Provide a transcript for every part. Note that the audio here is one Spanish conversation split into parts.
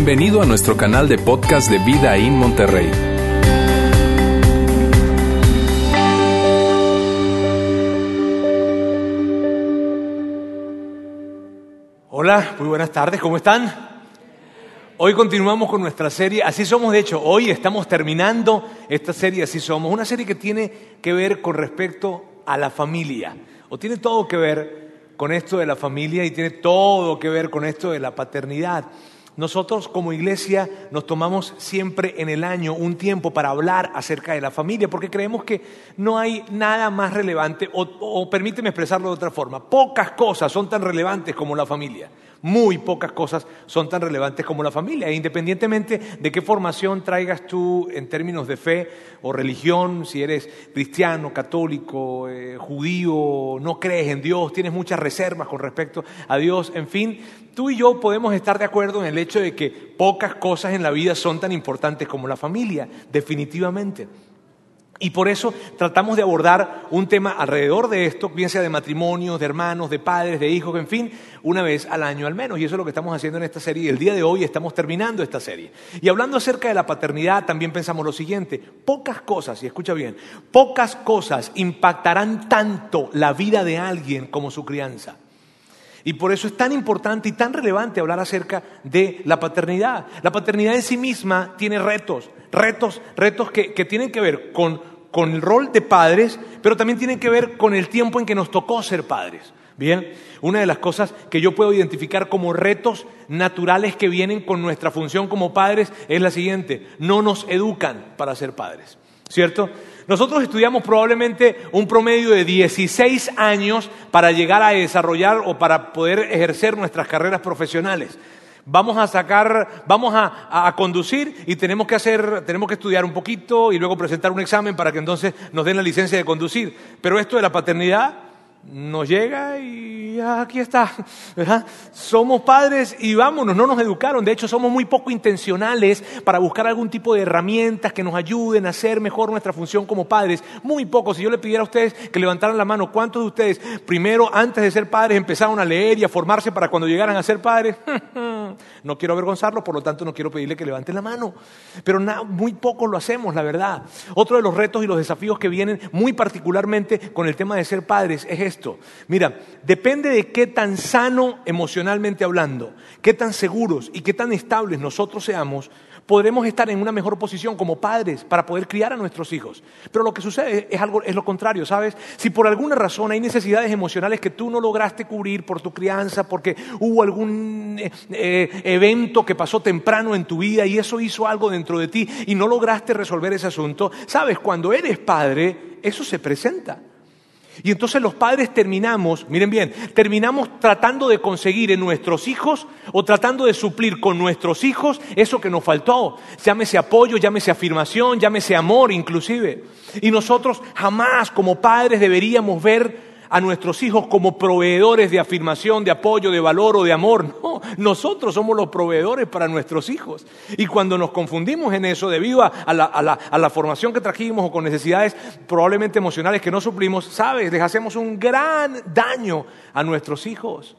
Bienvenido a nuestro canal de podcast de Vida en Monterrey. Hola, muy buenas tardes, ¿cómo están? Hoy continuamos con nuestra serie, así somos, de hecho, hoy estamos terminando esta serie, así somos, una serie que tiene que ver con respecto a la familia, o tiene todo que ver con esto de la familia y tiene todo que ver con esto de la paternidad. Nosotros como iglesia nos tomamos siempre en el año un tiempo para hablar acerca de la familia, porque creemos que no hay nada más relevante, o, permíteme expresarlo de otra forma, pocas cosas son tan relevantes como la familia. Muy pocas cosas son tan relevantes como la familia, e independientemente de qué formación traigas tú en términos de fe o religión, si eres cristiano, católico, eh, judío, no crees en Dios, tienes muchas reservas con respecto a Dios, en fin, tú y yo podemos estar de acuerdo en el hecho de que pocas cosas en la vida son tan importantes como la familia, definitivamente. Y por eso tratamos de abordar un tema alrededor de esto, bien sea de matrimonios, de hermanos, de padres, de hijos, en fin, una vez al año al menos. Y eso es lo que estamos haciendo en esta serie. Y el día de hoy estamos terminando esta serie. Y hablando acerca de la paternidad, también pensamos lo siguiente. Pocas cosas, y escucha bien, pocas cosas impactarán tanto la vida de alguien como su crianza. Y por eso es tan importante y tan relevante hablar acerca de la paternidad. La paternidad en sí misma tiene retos, retos, retos que, tienen que ver con, con el rol de padres, pero también tienen que ver con el tiempo en que nos tocó ser padres. Bien, una de las cosas que yo puedo identificar como retos naturales que vienen con nuestra función como padres es la siguiente, no nos educan para ser padres, ¿cierto? Nosotros estudiamos probablemente un promedio de 16 años para llegar a desarrollar o para poder ejercer nuestras carreras profesionales. Vamos a sacar, vamos a, conducir y tenemos que hacer, tenemos que estudiar un poquito y luego presentar un examen para que entonces nos den la licencia de conducir. Pero esto de la paternidad nos llega y aquí está. Somos padres y vámonos, no nos educaron. De hecho, somos muy poco intencionales para buscar algún tipo de herramientas que nos ayuden a hacer mejor nuestra función como padres. Muy poco. Si yo le pidiera a ustedes que levantaran la mano, ¿cuántos de ustedes primero, antes de ser padres, empezaron a leer y a formarse para cuando llegaran a ser padres? no quiero avergonzarlo, por lo tanto no quiero pedirle que levanten la mano. Pero muy poco lo hacemos, la verdad. Otro de los retos y los desafíos que vienen muy particularmente con el tema de ser padres es Mira, depende de qué tan sano emocionalmente hablando, qué tan seguros y qué tan estables nosotros seamos, podremos estar en una mejor posición como padres para poder criar a nuestros hijos. Pero lo que sucede es algo es lo contrario, ¿sabes? Si por alguna razón hay necesidades emocionales que tú no lograste cubrir por tu crianza, porque hubo algún eh, eh, evento que pasó temprano en tu vida y eso hizo algo dentro de ti y no lograste resolver ese asunto, ¿sabes? Cuando eres padre, eso se presenta. Y entonces los padres terminamos, miren bien, terminamos tratando de conseguir en nuestros hijos o tratando de suplir con nuestros hijos eso que nos faltó. Llámese apoyo, llámese afirmación, llámese amor inclusive. Y nosotros jamás como padres deberíamos ver a nuestros hijos como proveedores de afirmación, de apoyo, de valor o de amor. No, nosotros somos los proveedores para nuestros hijos. Y cuando nos confundimos en eso, debido a, la, formación que trajimos o con necesidades probablemente emocionales que no suplimos, sabes, les hacemos un gran daño a nuestros hijos.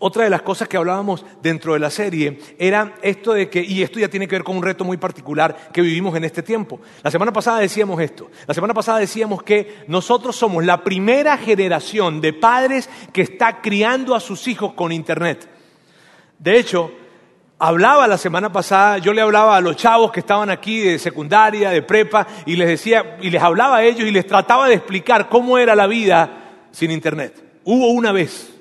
Otra de las cosas que hablábamos dentro de la serie era esto de que, y esto ya tiene que ver con un reto muy particular que vivimos en este tiempo. La semana pasada decíamos esto, la semana pasada decíamos que nosotros somos la primera generación de padres que está criando a sus hijos con Internet. De hecho, hablaba la semana pasada, yo le hablaba a los chavos que estaban aquí de secundaria, de prepa, y les decía, y les hablaba a ellos y les trataba de explicar cómo era la vida sin Internet. Hubo una vez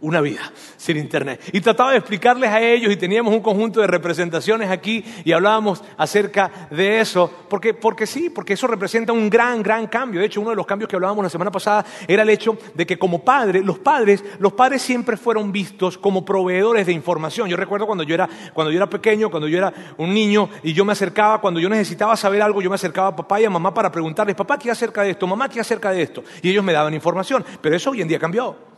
una vida sin internet. Y trataba de explicarles a ellos y teníamos un conjunto de representaciones aquí y hablábamos acerca de eso, porque, porque sí, porque eso representa un gran, gran cambio. De hecho, uno de los cambios que hablábamos la semana pasada era el hecho de que como padres, los padres, los padres siempre fueron vistos como proveedores de información. Yo recuerdo cuando yo era, cuando yo era pequeño, cuando yo era un niño y yo me acercaba, cuando yo necesitaba saber algo, yo me acercaba a papá y a mamá para preguntarles, papá, ¿qué acerca de esto? Mamá, ¿qué acerca de esto? Y ellos me daban información. Pero eso hoy en día cambió.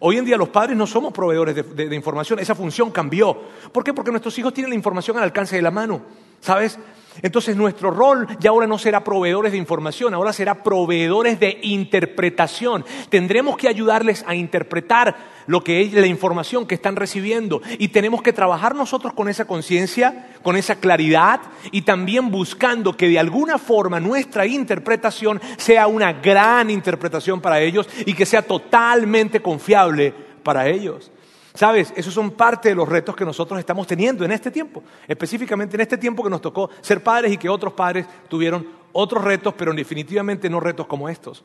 Hoy en día los padres no somos proveedores de, información, esa función cambió. ¿Por qué? Porque nuestros hijos tienen la información al alcance de la mano. ¿Sabes? Entonces nuestro rol ya ahora no será proveedores de información, ahora será proveedores de interpretación. Tendremos que ayudarles a interpretar lo que es la información que están recibiendo y tenemos que trabajar nosotros con esa conciencia, con esa claridad y también buscando que de alguna forma nuestra interpretación sea una gran interpretación para ellos y que sea totalmente confiable para ellos. Sabes, esos son parte de los retos que nosotros estamos teniendo en este tiempo, específicamente en este tiempo que nos tocó ser padres y que otros padres tuvieron otros retos, pero definitivamente no retos como estos.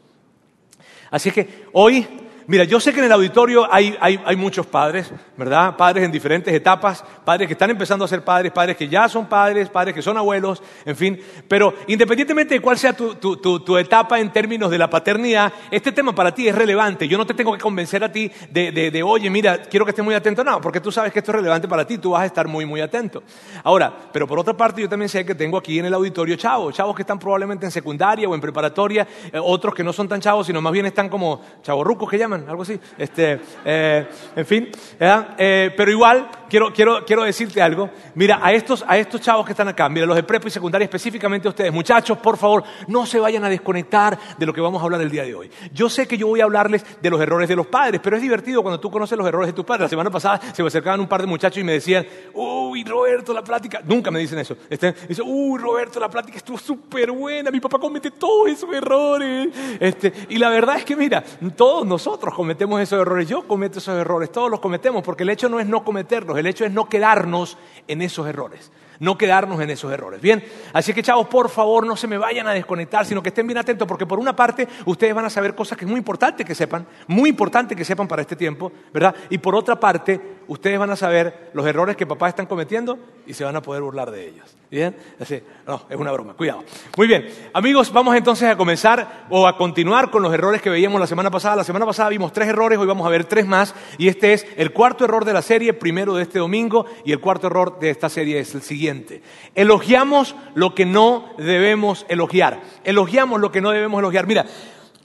Así que hoy Mira, yo sé que en el auditorio hay, muchos padres, ¿verdad? Padres en diferentes etapas, padres que están empezando a ser padres, padres que ya son padres, padres que son abuelos, en fin. Pero independientemente de cuál sea tu, etapa en términos de la paternidad, este tema para ti es relevante. Yo no te tengo que convencer a ti de, de, oye, mira, quiero que estés muy atento. No, porque tú sabes que esto es relevante para ti, tú vas a estar muy, muy atento. Ahora, pero por otra parte, yo también sé que tengo aquí en el auditorio chavos, chavos que están probablemente en secundaria o en preparatoria, eh, otros que no son tan chavos, sino más bien están como chavos rucos que llaman algo así. Este, eh, en fin, eh, pero igual quiero, quiero, quiero decirte algo. Mira, a estos, a estos chavos que están acá, mira, los de prepa y secundaria, específicamente a ustedes, muchachos, por favor, no se vayan a desconectar de lo que vamos a hablar el día de hoy. Yo sé que yo voy a hablarles de los errores de los padres, pero es divertido cuando tú conoces los errores de tus padres. La semana pasada se me acercaban un par de muchachos y me decían, uy, Roberto, la plática. Nunca me dicen eso. Este, dice, uy, Roberto, la plática estuvo súper buena, mi papá comete todos esos errores. Este, y la verdad es que, mira, todos nosotros cometemos esos errores, yo cometo esos errores, todos los cometemos, porque el hecho no es no cometerlos, el hecho es no quedarnos en esos errores no quedarnos en esos errores. Bien, así que chavos, por favor, no se me vayan a desconectar, sino que estén bien atentos, porque por una parte ustedes van a saber cosas que es muy importante que sepan, muy importante que sepan para este tiempo, ¿verdad? Y por otra parte, ustedes van a saber los errores que papás están cometiendo y se van a poder burlar de ellos. ¿Bien? Así, no, es una broma, cuidado. Muy bien, amigos, vamos entonces a comenzar o a continuar con los errores que veíamos la semana pasada. La semana pasada vimos tres errores, hoy vamos a ver tres más, y este es el cuarto error de la serie, primero de este domingo, y el cuarto error de esta serie es el siguiente. Elogiamos lo que no debemos elogiar. Elogiamos lo que no debemos elogiar. Mira,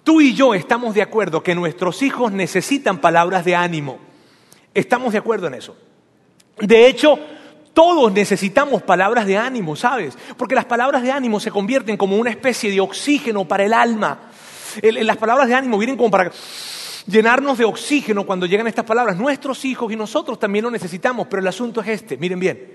tú y yo estamos de acuerdo que nuestros hijos necesitan palabras de ánimo. Estamos de acuerdo en eso. De hecho, todos necesitamos palabras de ánimo, ¿sabes? Porque las palabras de ánimo se convierten como una especie de oxígeno para el alma. Las palabras de ánimo vienen como para llenarnos de oxígeno cuando llegan estas palabras. Nuestros hijos y nosotros también lo necesitamos, pero el asunto es este, miren bien.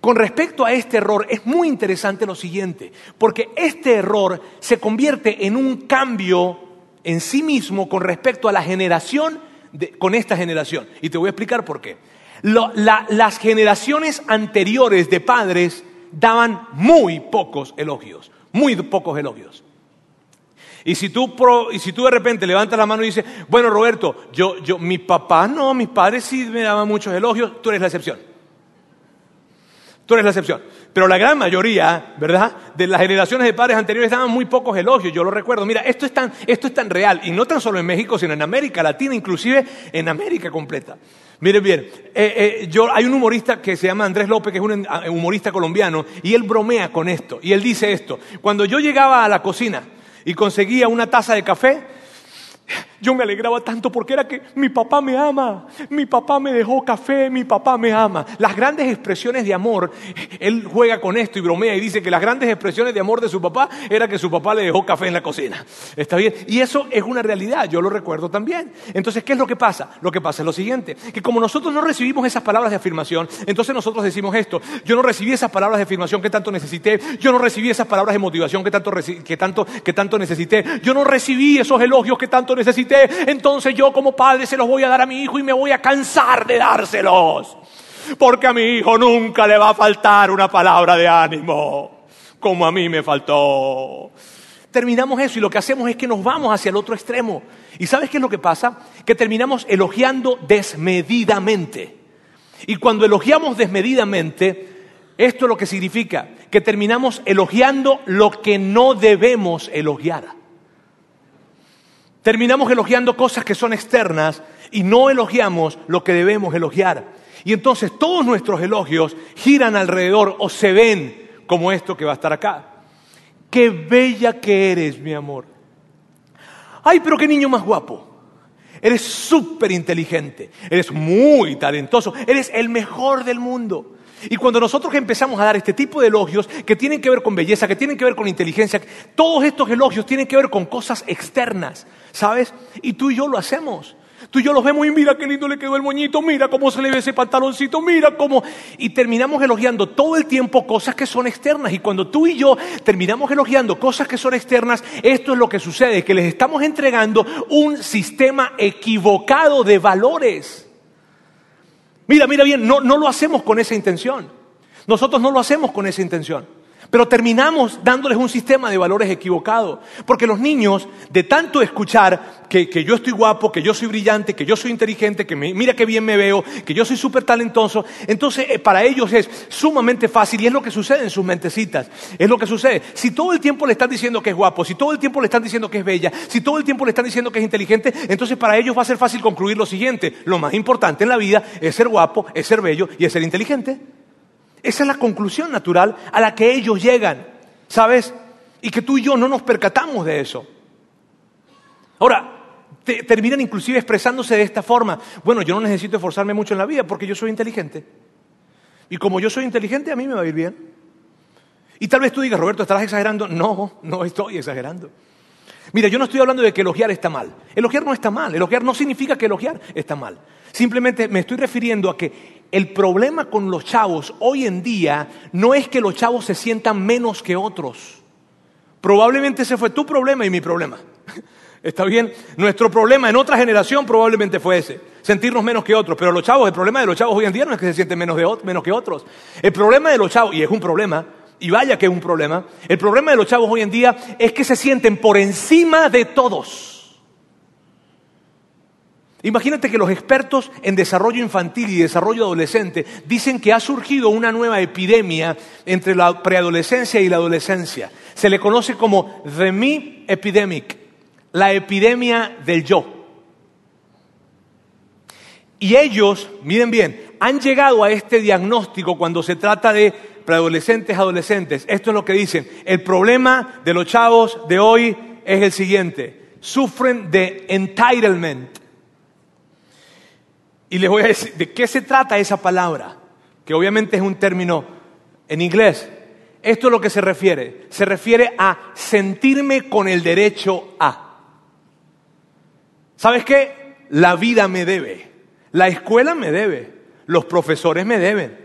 Con respecto a este error, es muy interesante lo siguiente, porque este error se convierte en un cambio en sí mismo con respecto a la generación, con esta generación. Y te voy a explicar por qué. las generaciones anteriores de padres daban muy pocos elogios, muy pocos elogios. Y si tú, y si tú de repente levantas la mano y dices, bueno Roberto, yo, yo, mi papá no, mis padres sí me daban muchos elogios, tú eres la excepción. Tú eres la excepción. Pero la gran mayoría, ¿verdad? De las generaciones de padres anteriores daban muy pocos elogios, yo lo recuerdo. Mira, esto es tan, esto es tan real, y no tan solo en México, sino en América Latina, inclusive en América completa. Miren bien, eh, eh, yo, hay un humorista que se llama Andrés López, que es un humorista colombiano, y él bromea con esto, y él dice esto. Cuando yo llegaba a la cocina y conseguía una taza de café, yo me alegraba tanto porque era que mi papá me ama, mi papá me dejó café, mi papá me ama. Las grandes expresiones de amor, él juega con esto y bromea y dice que las grandes expresiones de amor de su papá era que su papá le dejó café en la cocina. ¿Está bien? Y eso es una realidad, yo lo recuerdo también. Entonces, ¿qué es lo que pasa? Lo que pasa es lo siguiente, que como nosotros no recibimos esas palabras de afirmación, entonces nosotros decimos esto, yo no recibí esas palabras de afirmación que tanto necesité, yo no recibí esas palabras de motivación que tanto, que tanto, que tanto necesité, yo no recibí esos elogios que tanto necesité entonces yo como padre se los voy a dar a mi hijo y me voy a cansar de dárselos. Porque a mi hijo nunca le va a faltar una palabra de ánimo, como a mí me faltó. Terminamos eso y lo que hacemos es que nos vamos hacia el otro extremo. ¿Y sabes qué es lo que pasa? Que terminamos elogiando desmedidamente. Y cuando elogiamos desmedidamente, esto es lo que significa que terminamos elogiando lo que no debemos elogiar. Terminamos elogiando cosas que son externas y no elogiamos lo que debemos elogiar. Y entonces todos nuestros elogios giran alrededor o se ven como esto que va a estar acá. Qué bella que eres, mi amor. Ay, pero qué niño más guapo. Eres súper inteligente, eres muy talentoso, eres el mejor del mundo. Y cuando nosotros empezamos a dar este tipo de elogios que tienen que ver con belleza, que tienen que ver con inteligencia, todos estos elogios tienen que ver con cosas externas, ¿sabes? Y tú y yo lo hacemos. Tú y yo los vemos y mira qué lindo le quedó el moñito, mira cómo se le ve ese pantaloncito, mira cómo... Y terminamos elogiando todo el tiempo cosas que son externas. Y cuando tú y yo terminamos elogiando cosas que son externas, esto es lo que sucede, que les estamos entregando un sistema equivocado de valores. Mira, mira bien, no, no lo hacemos con esa intención. Nosotros no lo hacemos con esa intención. Pero terminamos dándoles un sistema de valores equivocado. Porque los niños, de tanto escuchar que, yo estoy guapo, que yo soy brillante, que yo soy inteligente, que mira qué bien me veo, que yo soy súper talentoso, entonces eh, para ellos es sumamente fácil y es lo que sucede en sus mentecitas. Es lo que sucede. Si todo el tiempo le están diciendo que es guapo, si todo el tiempo le están diciendo que es bella, si todo el tiempo le están diciendo que es inteligente, entonces para ellos va a ser fácil concluir lo siguiente. Lo más importante en la vida es ser guapo, es ser bello y es ser inteligente. Esa es la conclusión natural a la que ellos llegan, ¿sabes? Y que tú y yo no nos percatamos de eso. Ahora, terminan inclusive expresándose de esta forma. Bueno, yo no necesito esforzarme mucho en la vida porque yo soy inteligente. Y como yo soy inteligente, a mí me va a ir bien. Y tal vez tú digas, Roberto, ¿estarás exagerando? No, no estoy exagerando. Mira, yo no estoy hablando de que elogiar está mal. Elogiar no está mal. Elogiar no significa que elogiar está mal. Simplemente me estoy refiriendo a que el problema con los chavos hoy en día no es que los chavos se sientan menos que otros. Probablemente ese fue tu problema y mi problema. ¿Está bien? Nuestro problema en otra generación probablemente fue ese, sentirnos menos que otros. Pero los chavos, el problema de los chavos hoy en día no es que se sienten menos, menos que otros. El problema de los chavos, y es un problema, y vaya que es un problema, el problema de los chavos hoy en día es que se sienten por encima de todos. Imagínate que los expertos en desarrollo infantil y desarrollo adolescente dicen que ha surgido una nueva epidemia entre la preadolescencia y la adolescencia. Se le conoce como the me epidemic, la epidemia del yo. Y ellos, miren bien, han llegado a este diagnóstico cuando se trata de preadolescentes, adolescentes. Esto es lo que dicen. El problema de los chavos de hoy es el siguiente. Sufren de entitlement y les voy a decir, ¿de qué se trata esa palabra? Que obviamente es un término en inglés. Esto es lo que se refiere. Se refiere a sentirme con el derecho a. ¿Sabes qué? La vida me debe. La escuela me debe. Los profesores me deben.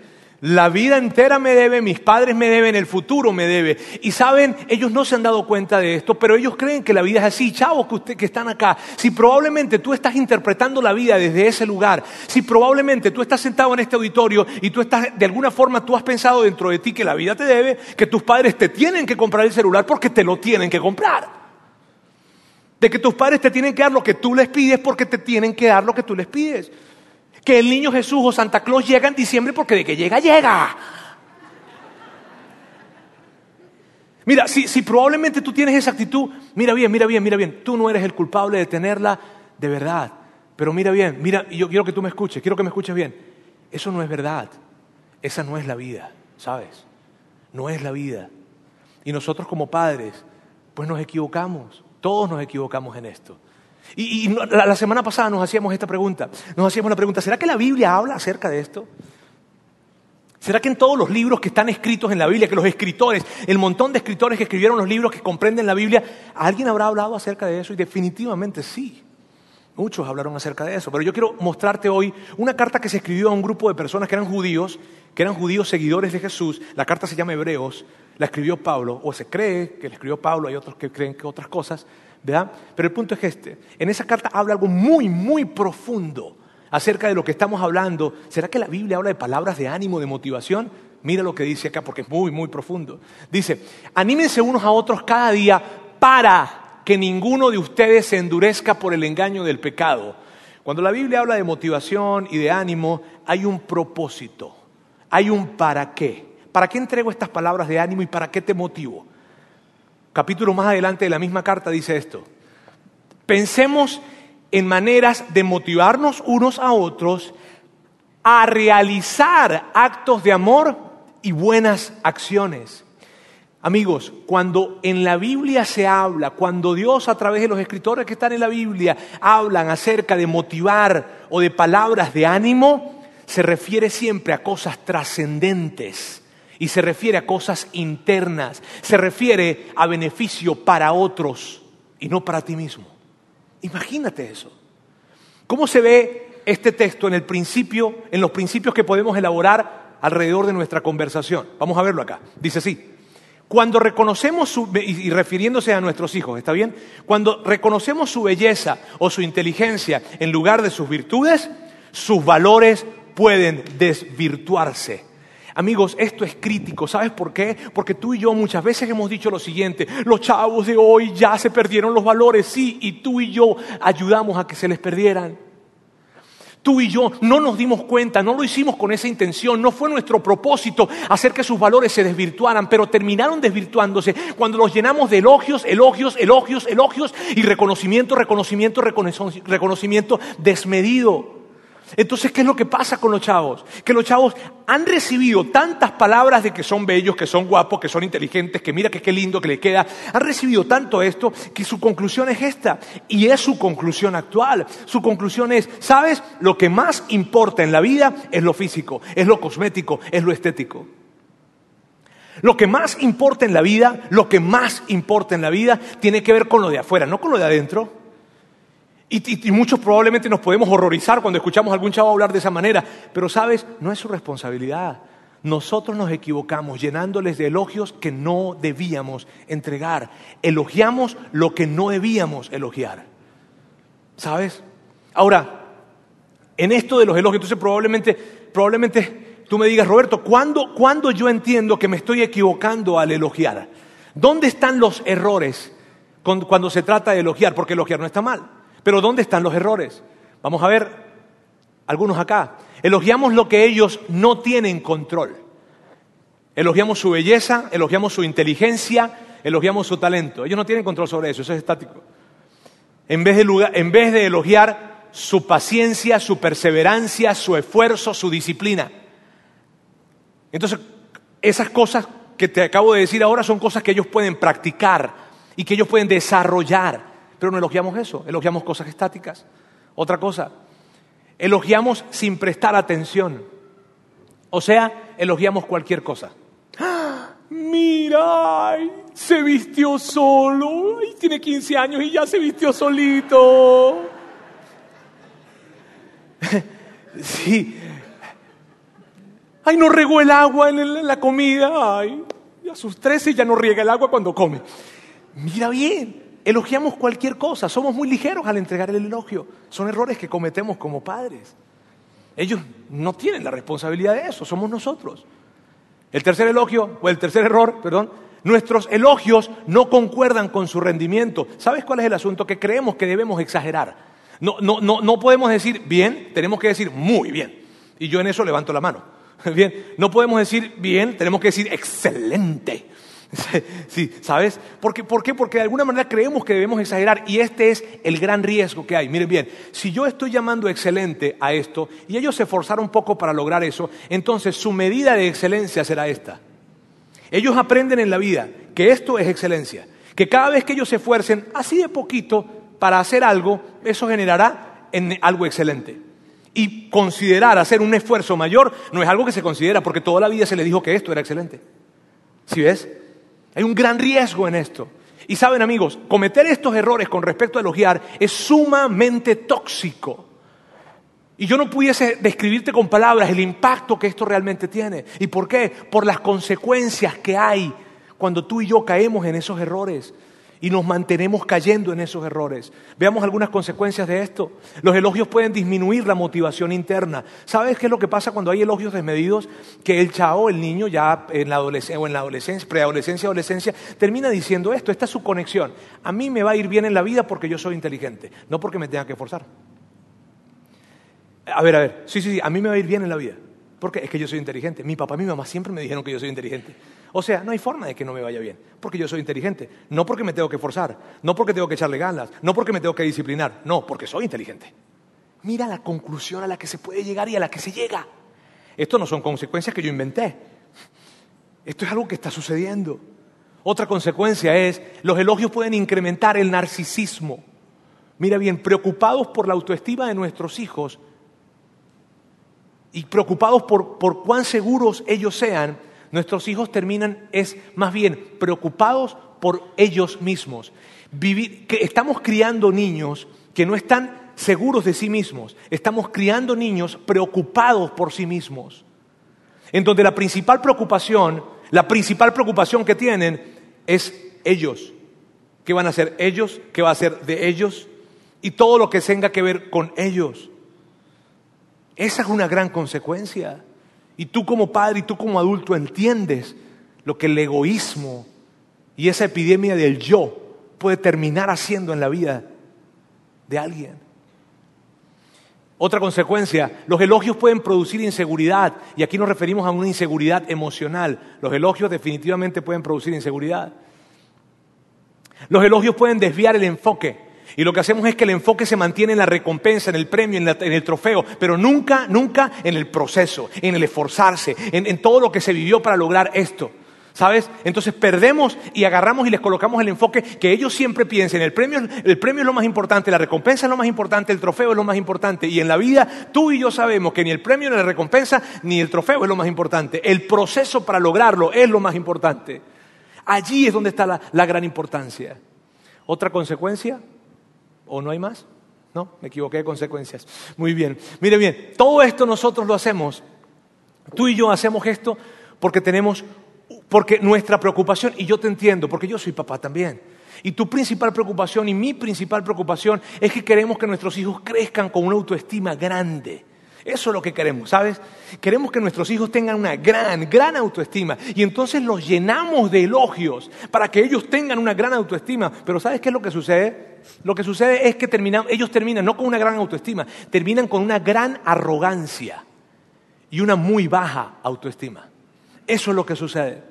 La vida entera me debe, mis padres me deben, el futuro me debe. Y saben, ellos no se han dado cuenta de esto, pero ellos creen que la vida es así. Chavos que, usted, que están acá, si probablemente tú estás interpretando la vida desde ese lugar, si probablemente tú estás sentado en este auditorio y tú estás, de alguna forma tú has pensado dentro de ti que la vida te debe, que tus padres te tienen que comprar el celular porque te lo tienen que comprar. De que tus padres te tienen que dar lo que tú les pides porque te tienen que dar lo que tú les pides que el niño Jesús o Santa Claus llega en diciembre porque de que llega, llega. Mira, si, probablemente tú tienes esa actitud, mira bien, mira bien, mira bien, tú no eres el culpable de tenerla de verdad. Pero mira bien, mira, yo quiero que tú me escuches, quiero que me escuches bien. Eso no es verdad. Esa no es la vida, ¿sabes? No es la vida. Y nosotros como padres, pues nos equivocamos. Todos nos equivocamos en esto. Y, la, semana pasada nos hacíamos esta pregunta. Nos hacíamos la pregunta, ¿será que la Biblia habla acerca de esto? ¿Será que en todos los libros que están escritos en la Biblia, que los escritores, el montón de escritores que escribieron los libros que comprenden la Biblia, ¿alguien habrá hablado acerca de eso? Y definitivamente sí. Muchos hablaron acerca de eso. Pero yo quiero mostrarte hoy una carta que se escribió a un grupo de personas que eran judíos, que eran judíos seguidores de Jesús. La carta se llama Hebreos, la escribió Pablo, o se cree que la escribió Pablo, hay otros que creen que otras cosas. ¿Verdad? Pero el punto es este. En esa carta habla algo muy, muy profundo acerca de lo que estamos hablando. ¿Será que la Biblia habla de palabras de ánimo, de motivación? Mira lo que dice acá porque es muy, muy profundo. Dice, anímense unos a otros cada día para que ninguno de ustedes se endurezca por el engaño del pecado. Cuando la Biblia habla de motivación y de ánimo, hay un propósito, hay un para qué. ¿Para qué entrego estas palabras de ánimo y para qué te motivo? Capítulo más adelante de la misma carta dice esto. Pensemos en maneras de motivarnos unos a otros a realizar actos de amor y buenas acciones. Amigos, cuando en la Biblia se habla, cuando Dios a través de los escritores que están en la Biblia hablan acerca de motivar o de palabras de ánimo, se refiere siempre a cosas trascendentes y se refiere a cosas internas, se refiere a beneficio para otros y no para ti mismo. Imagínate eso. ¿Cómo se ve este texto en el principio, en los principios que podemos elaborar alrededor de nuestra conversación? Vamos a verlo acá. Dice así: Cuando reconocemos su, y refiriéndose a nuestros hijos, ¿está bien? Cuando reconocemos su belleza o su inteligencia en lugar de sus virtudes, sus valores pueden desvirtuarse. Amigos, esto es crítico. ¿Sabes por qué? Porque tú y yo muchas veces hemos dicho lo siguiente, los chavos de hoy ya se perdieron los valores, sí, y tú y yo ayudamos a que se les perdieran. Tú y yo no nos dimos cuenta, no lo hicimos con esa intención, no fue nuestro propósito hacer que sus valores se desvirtuaran, pero terminaron desvirtuándose cuando los llenamos de elogios, elogios, elogios, elogios y reconocimiento, reconocimiento, reconocimiento desmedido. Entonces, ¿qué es lo que pasa con los chavos? Que los chavos han recibido tantas palabras de que son bellos, que son guapos, que son inteligentes, que mira que qué lindo que le queda. Han recibido tanto esto que su conclusión es esta. Y es su conclusión actual. Su conclusión es, ¿sabes? Lo que más importa en la vida es lo físico, es lo cosmético, es lo estético. Lo que más importa en la vida, lo que más importa en la vida tiene que ver con lo de afuera, no con lo de adentro. Y, muchos probablemente nos podemos horrorizar cuando escuchamos a algún chavo hablar de esa manera, pero sabes, no es su responsabilidad. Nosotros nos equivocamos llenándoles de elogios que no debíamos entregar. Elogiamos lo que no debíamos elogiar. ¿Sabes? Ahora, en esto de los elogios, entonces probablemente, probablemente tú me digas, Roberto, ¿cuándo, ¿cuándo yo entiendo que me estoy equivocando al elogiar? ¿Dónde están los errores cuando se trata de elogiar? Porque elogiar no está mal. Pero ¿dónde están los errores? Vamos a ver algunos acá. Elogiamos lo que ellos no tienen control. Elogiamos su belleza, elogiamos su inteligencia, elogiamos su talento. Ellos no tienen control sobre eso, eso es estático. En vez de, en vez de elogiar su paciencia, su perseverancia, su esfuerzo, su disciplina. Entonces, esas cosas que te acabo de decir ahora son cosas que ellos pueden practicar y que ellos pueden desarrollar. Pero no elogiamos eso, elogiamos cosas estáticas. Otra cosa, elogiamos sin prestar atención. O sea, elogiamos cualquier cosa. ¡Ah! Mira, se vistió solo, tiene 15 años y ya se vistió solito. sí. Ay, no regó el agua en la comida. Ay, a sus 13 ya no riega el agua cuando come. Mira bien, elogiamos cualquier cosa, somos muy ligeros al entregar el elogio. Son errores que cometemos como padres. Ellos no tienen la responsabilidad de eso, somos nosotros. El tercer elogio, o el tercer error, perdón, nuestros elogios no concuerdan con su rendimiento. ¿Sabes cuál es el asunto? Que creemos que debemos exagerar. No, no, no, no podemos decir bien, tenemos que decir muy bien. Y yo en eso levanto la mano. Bien, no podemos decir bien, tenemos que decir excelente. Sí, ¿sabes? ¿Por qué? ¿Por qué? Porque de alguna manera creemos que debemos exagerar y este es el gran riesgo que hay. Miren bien, si yo estoy llamando excelente a esto y ellos se esforzaron un poco para lograr eso, entonces su medida de excelencia será esta. Ellos aprenden en la vida que esto es excelencia, que cada vez que ellos se esfuercen así de poquito para hacer algo, eso generará en algo excelente. Y considerar hacer un esfuerzo mayor no es algo que se considera porque toda la vida se le dijo que esto era excelente. ¿Sí ves? Hay un gran riesgo en esto. Y saben amigos, cometer estos errores con respecto a elogiar es sumamente tóxico. Y yo no pudiese describirte con palabras el impacto que esto realmente tiene. ¿Y por qué? Por las consecuencias que hay cuando tú y yo caemos en esos errores y nos mantenemos cayendo en esos errores. Veamos algunas consecuencias de esto. Los elogios pueden disminuir la motivación interna. ¿Sabes qué es lo que pasa cuando hay elogios desmedidos? Que el chavo, el niño, ya en la adolescencia, o en la adolescencia, preadolescencia, adolescencia, termina diciendo esto, esta es su conexión. A mí me va a ir bien en la vida porque yo soy inteligente, no porque me tenga que esforzar. A ver, a ver, sí, sí, sí, a mí me va a ir bien en la vida. Porque es que yo soy inteligente. Mi papá y mi mamá siempre me dijeron que yo soy inteligente. O sea, no hay forma de que no me vaya bien, porque yo soy inteligente. No porque me tengo que forzar, no porque tengo que echarle ganas, no porque me tengo que disciplinar, no, porque soy inteligente. Mira la conclusión a la que se puede llegar y a la que se llega. Esto no son consecuencias que yo inventé. Esto es algo que está sucediendo. Otra consecuencia es, los elogios pueden incrementar el narcisismo. Mira bien, preocupados por la autoestima de nuestros hijos, y preocupados por, por cuán seguros ellos sean, nuestros hijos terminan, es más bien, preocupados por ellos mismos. Vivir, que estamos criando niños que no están seguros de sí mismos. Estamos criando niños preocupados por sí mismos. En donde la principal preocupación, la principal preocupación que tienen es ellos. ¿Qué van a hacer ellos? ¿Qué va a hacer de ellos? Y todo lo que tenga que ver con ellos. Esa es una gran consecuencia. Y tú como padre y tú como adulto entiendes lo que el egoísmo y esa epidemia del yo puede terminar haciendo en la vida de alguien. Otra consecuencia, los elogios pueden producir inseguridad y aquí nos referimos a una inseguridad emocional. Los elogios definitivamente pueden producir inseguridad. Los elogios pueden desviar el enfoque. Y lo que hacemos es que el enfoque se mantiene en la recompensa, en el premio, en, el trofeo, pero nunca, nunca en el proceso, en el esforzarse, en, todo lo que se vivió para lograr esto. ¿Sabes? Entonces perdemos y agarramos y les colocamos el enfoque que ellos siempre piensen. El premio, el premio es lo más importante, la recompensa es lo más importante, el trofeo es lo más importante. Y en la vida tú y yo sabemos que ni el premio, ni la recompensa, ni el trofeo es lo más importante. El proceso para lograrlo es lo más importante. Allí es donde está la gran importancia. Otra consecuencia, ¿O no hay más? No, me equivoqué de consecuencias. Muy bien. Mire bien, todo esto nosotros lo hacemos. Tú y yo hacemos esto porque tenemos, porque nuestra preocupación, y yo te entiendo, porque yo soy papá también. Y tu principal preocupación y mi principal preocupación es que queremos que nuestros hijos crezcan con una autoestima grande. Eso es lo que queremos, ¿sabes? Queremos que nuestros hijos tengan una gran, gran autoestima. Y entonces los llenamos de elogios para que ellos tengan una gran autoestima. Pero ¿sabes qué es lo que sucede? Lo que sucede es que ellos terminan no con una gran autoestima, terminan con una gran arrogancia y una muy baja autoestima. Eso es lo que sucede.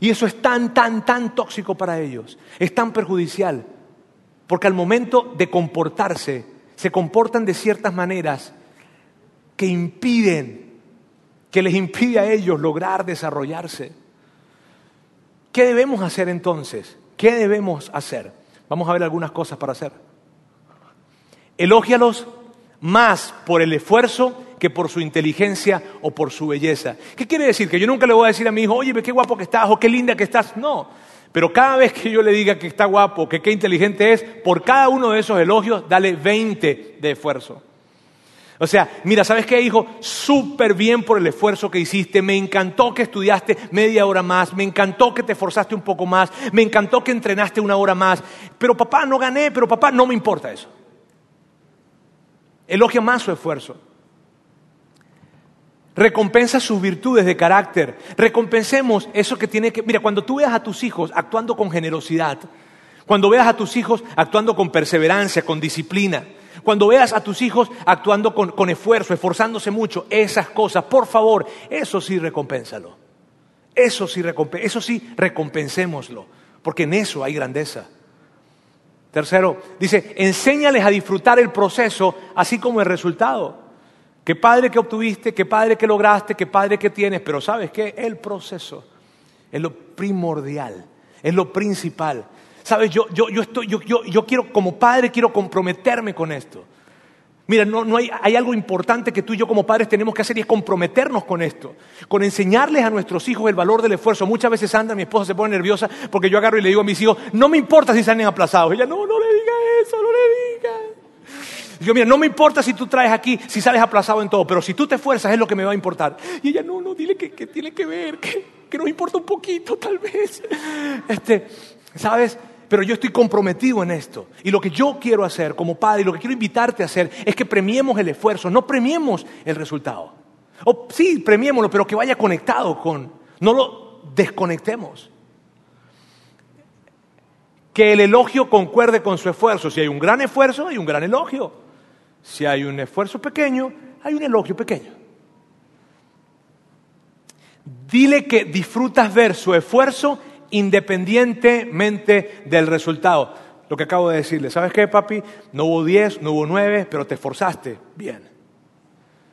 Y eso es tan, tan, tan tóxico para ellos. Es tan perjudicial. Porque al momento de comportarse, se comportan de ciertas maneras que impiden, que les impide a ellos lograr desarrollarse. ¿Qué debemos hacer entonces? ¿Qué debemos hacer? Vamos a ver algunas cosas para hacer. Elógialos más por el esfuerzo que por su inteligencia o por su belleza. ¿Qué quiere decir? Que yo nunca le voy a decir a mi hijo, oye, qué guapo que estás o qué linda que estás. No. Pero cada vez que yo le diga que está guapo, que qué inteligente es, por cada uno de esos elogios, dale 20 de esfuerzo. O sea, mira, ¿sabes qué, hijo? Súper bien por el esfuerzo que hiciste. Me encantó que estudiaste media hora más. Me encantó que te esforzaste un poco más. Me encantó que entrenaste una hora más. Pero papá, no gané, pero papá, no me importa eso. Elogia más su esfuerzo. Recompensa sus virtudes de carácter. Recompensemos eso que tiene que... Mira, cuando tú veas a tus hijos actuando con generosidad, cuando veas a tus hijos actuando con perseverancia, con disciplina, cuando veas a tus hijos actuando con, esfuerzo, esforzándose mucho, esas cosas, por favor, eso sí recompénsalo. Eso sí, eso sí recompensémoslo, porque en eso hay grandeza. Tercero, dice, enséñales a disfrutar el proceso, así como el resultado. Qué padre que obtuviste, qué padre que lograste, qué padre que tienes, pero sabes qué, el proceso es lo primordial, es lo principal. Sabes, yo, yo, yo, estoy, yo, yo, yo quiero, como padre, quiero comprometerme con esto. Mira, no, no hay, hay, algo importante que tú y yo como padres tenemos que hacer y es comprometernos con esto, con enseñarles a nuestros hijos el valor del esfuerzo. Muchas veces Sandra, mi esposa, se pone nerviosa porque yo agarro y le digo a mis hijos, no me importa si salen aplazados. Ella, no, no le diga eso, no le diga. Yo, mira, no me importa si tú traes aquí, si sales aplazado en todo, pero si tú te esfuerzas es lo que me va a importar. Y ella, no, no, dile que, que tiene que ver, que, que nos importa un poquito tal vez. Este, ¿sabes? Pero yo estoy comprometido en esto. Y lo que yo quiero hacer como padre, y lo que quiero invitarte a hacer, es que premiemos el esfuerzo, no premiemos el resultado. O sí, premiémoslo, pero que vaya conectado con, no lo desconectemos. Que el elogio concuerde con su esfuerzo. Si hay un gran esfuerzo, hay un gran elogio. Si hay un esfuerzo pequeño, hay un elogio pequeño. Dile que disfrutas ver su esfuerzo independientemente del resultado. Lo que acabo de decirle, ¿sabes qué, papi? No hubo 10, no hubo 9, pero te esforzaste. Bien.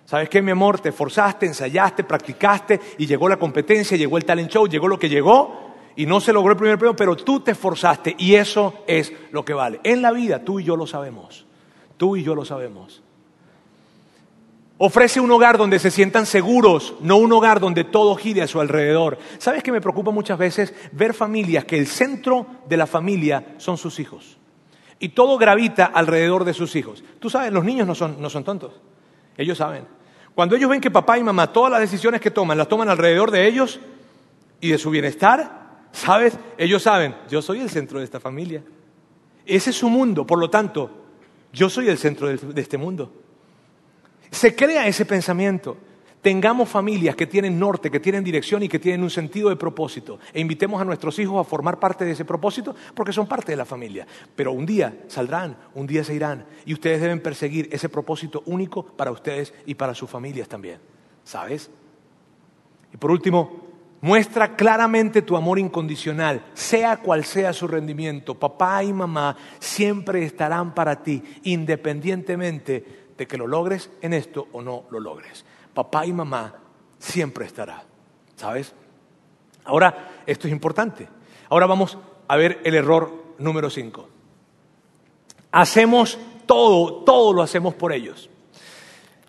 ¿Sabes qué, mi amor? Te esforzaste, ensayaste, practicaste y llegó la competencia, llegó el talent show, llegó lo que llegó y no se logró el primer premio, pero tú te esforzaste y eso es lo que vale. En la vida tú y yo lo sabemos. Tú y yo lo sabemos. Ofrece un hogar donde se sientan seguros, no un hogar donde todo gire a su alrededor. ¿Sabes que me preocupa muchas veces ver familias que el centro de la familia son sus hijos? Y todo gravita alrededor de sus hijos. Tú sabes, los niños no son, no son tontos. Ellos saben. Cuando ellos ven que papá y mamá todas las decisiones que toman las toman alrededor de ellos y de su bienestar, ¿sabes? Ellos saben, yo soy el centro de esta familia. Ese es su mundo, por lo tanto, yo soy el centro de este mundo. Se crea ese pensamiento. Tengamos familias que tienen norte, que tienen dirección y que tienen un sentido de propósito. E invitemos a nuestros hijos a formar parte de ese propósito porque son parte de la familia. Pero un día saldrán, un día se irán. Y ustedes deben perseguir ese propósito único para ustedes y para sus familias también. ¿Sabes? Y por último, muestra claramente tu amor incondicional, sea cual sea su rendimiento. Papá y mamá siempre estarán para ti, independientemente de que lo logres en esto o no lo logres papá y mamá siempre estará. ¿Sabes? Ahora, esto es importante. Ahora vamos a ver el error número 5. Hacemos todo, todo lo hacemos por ellos.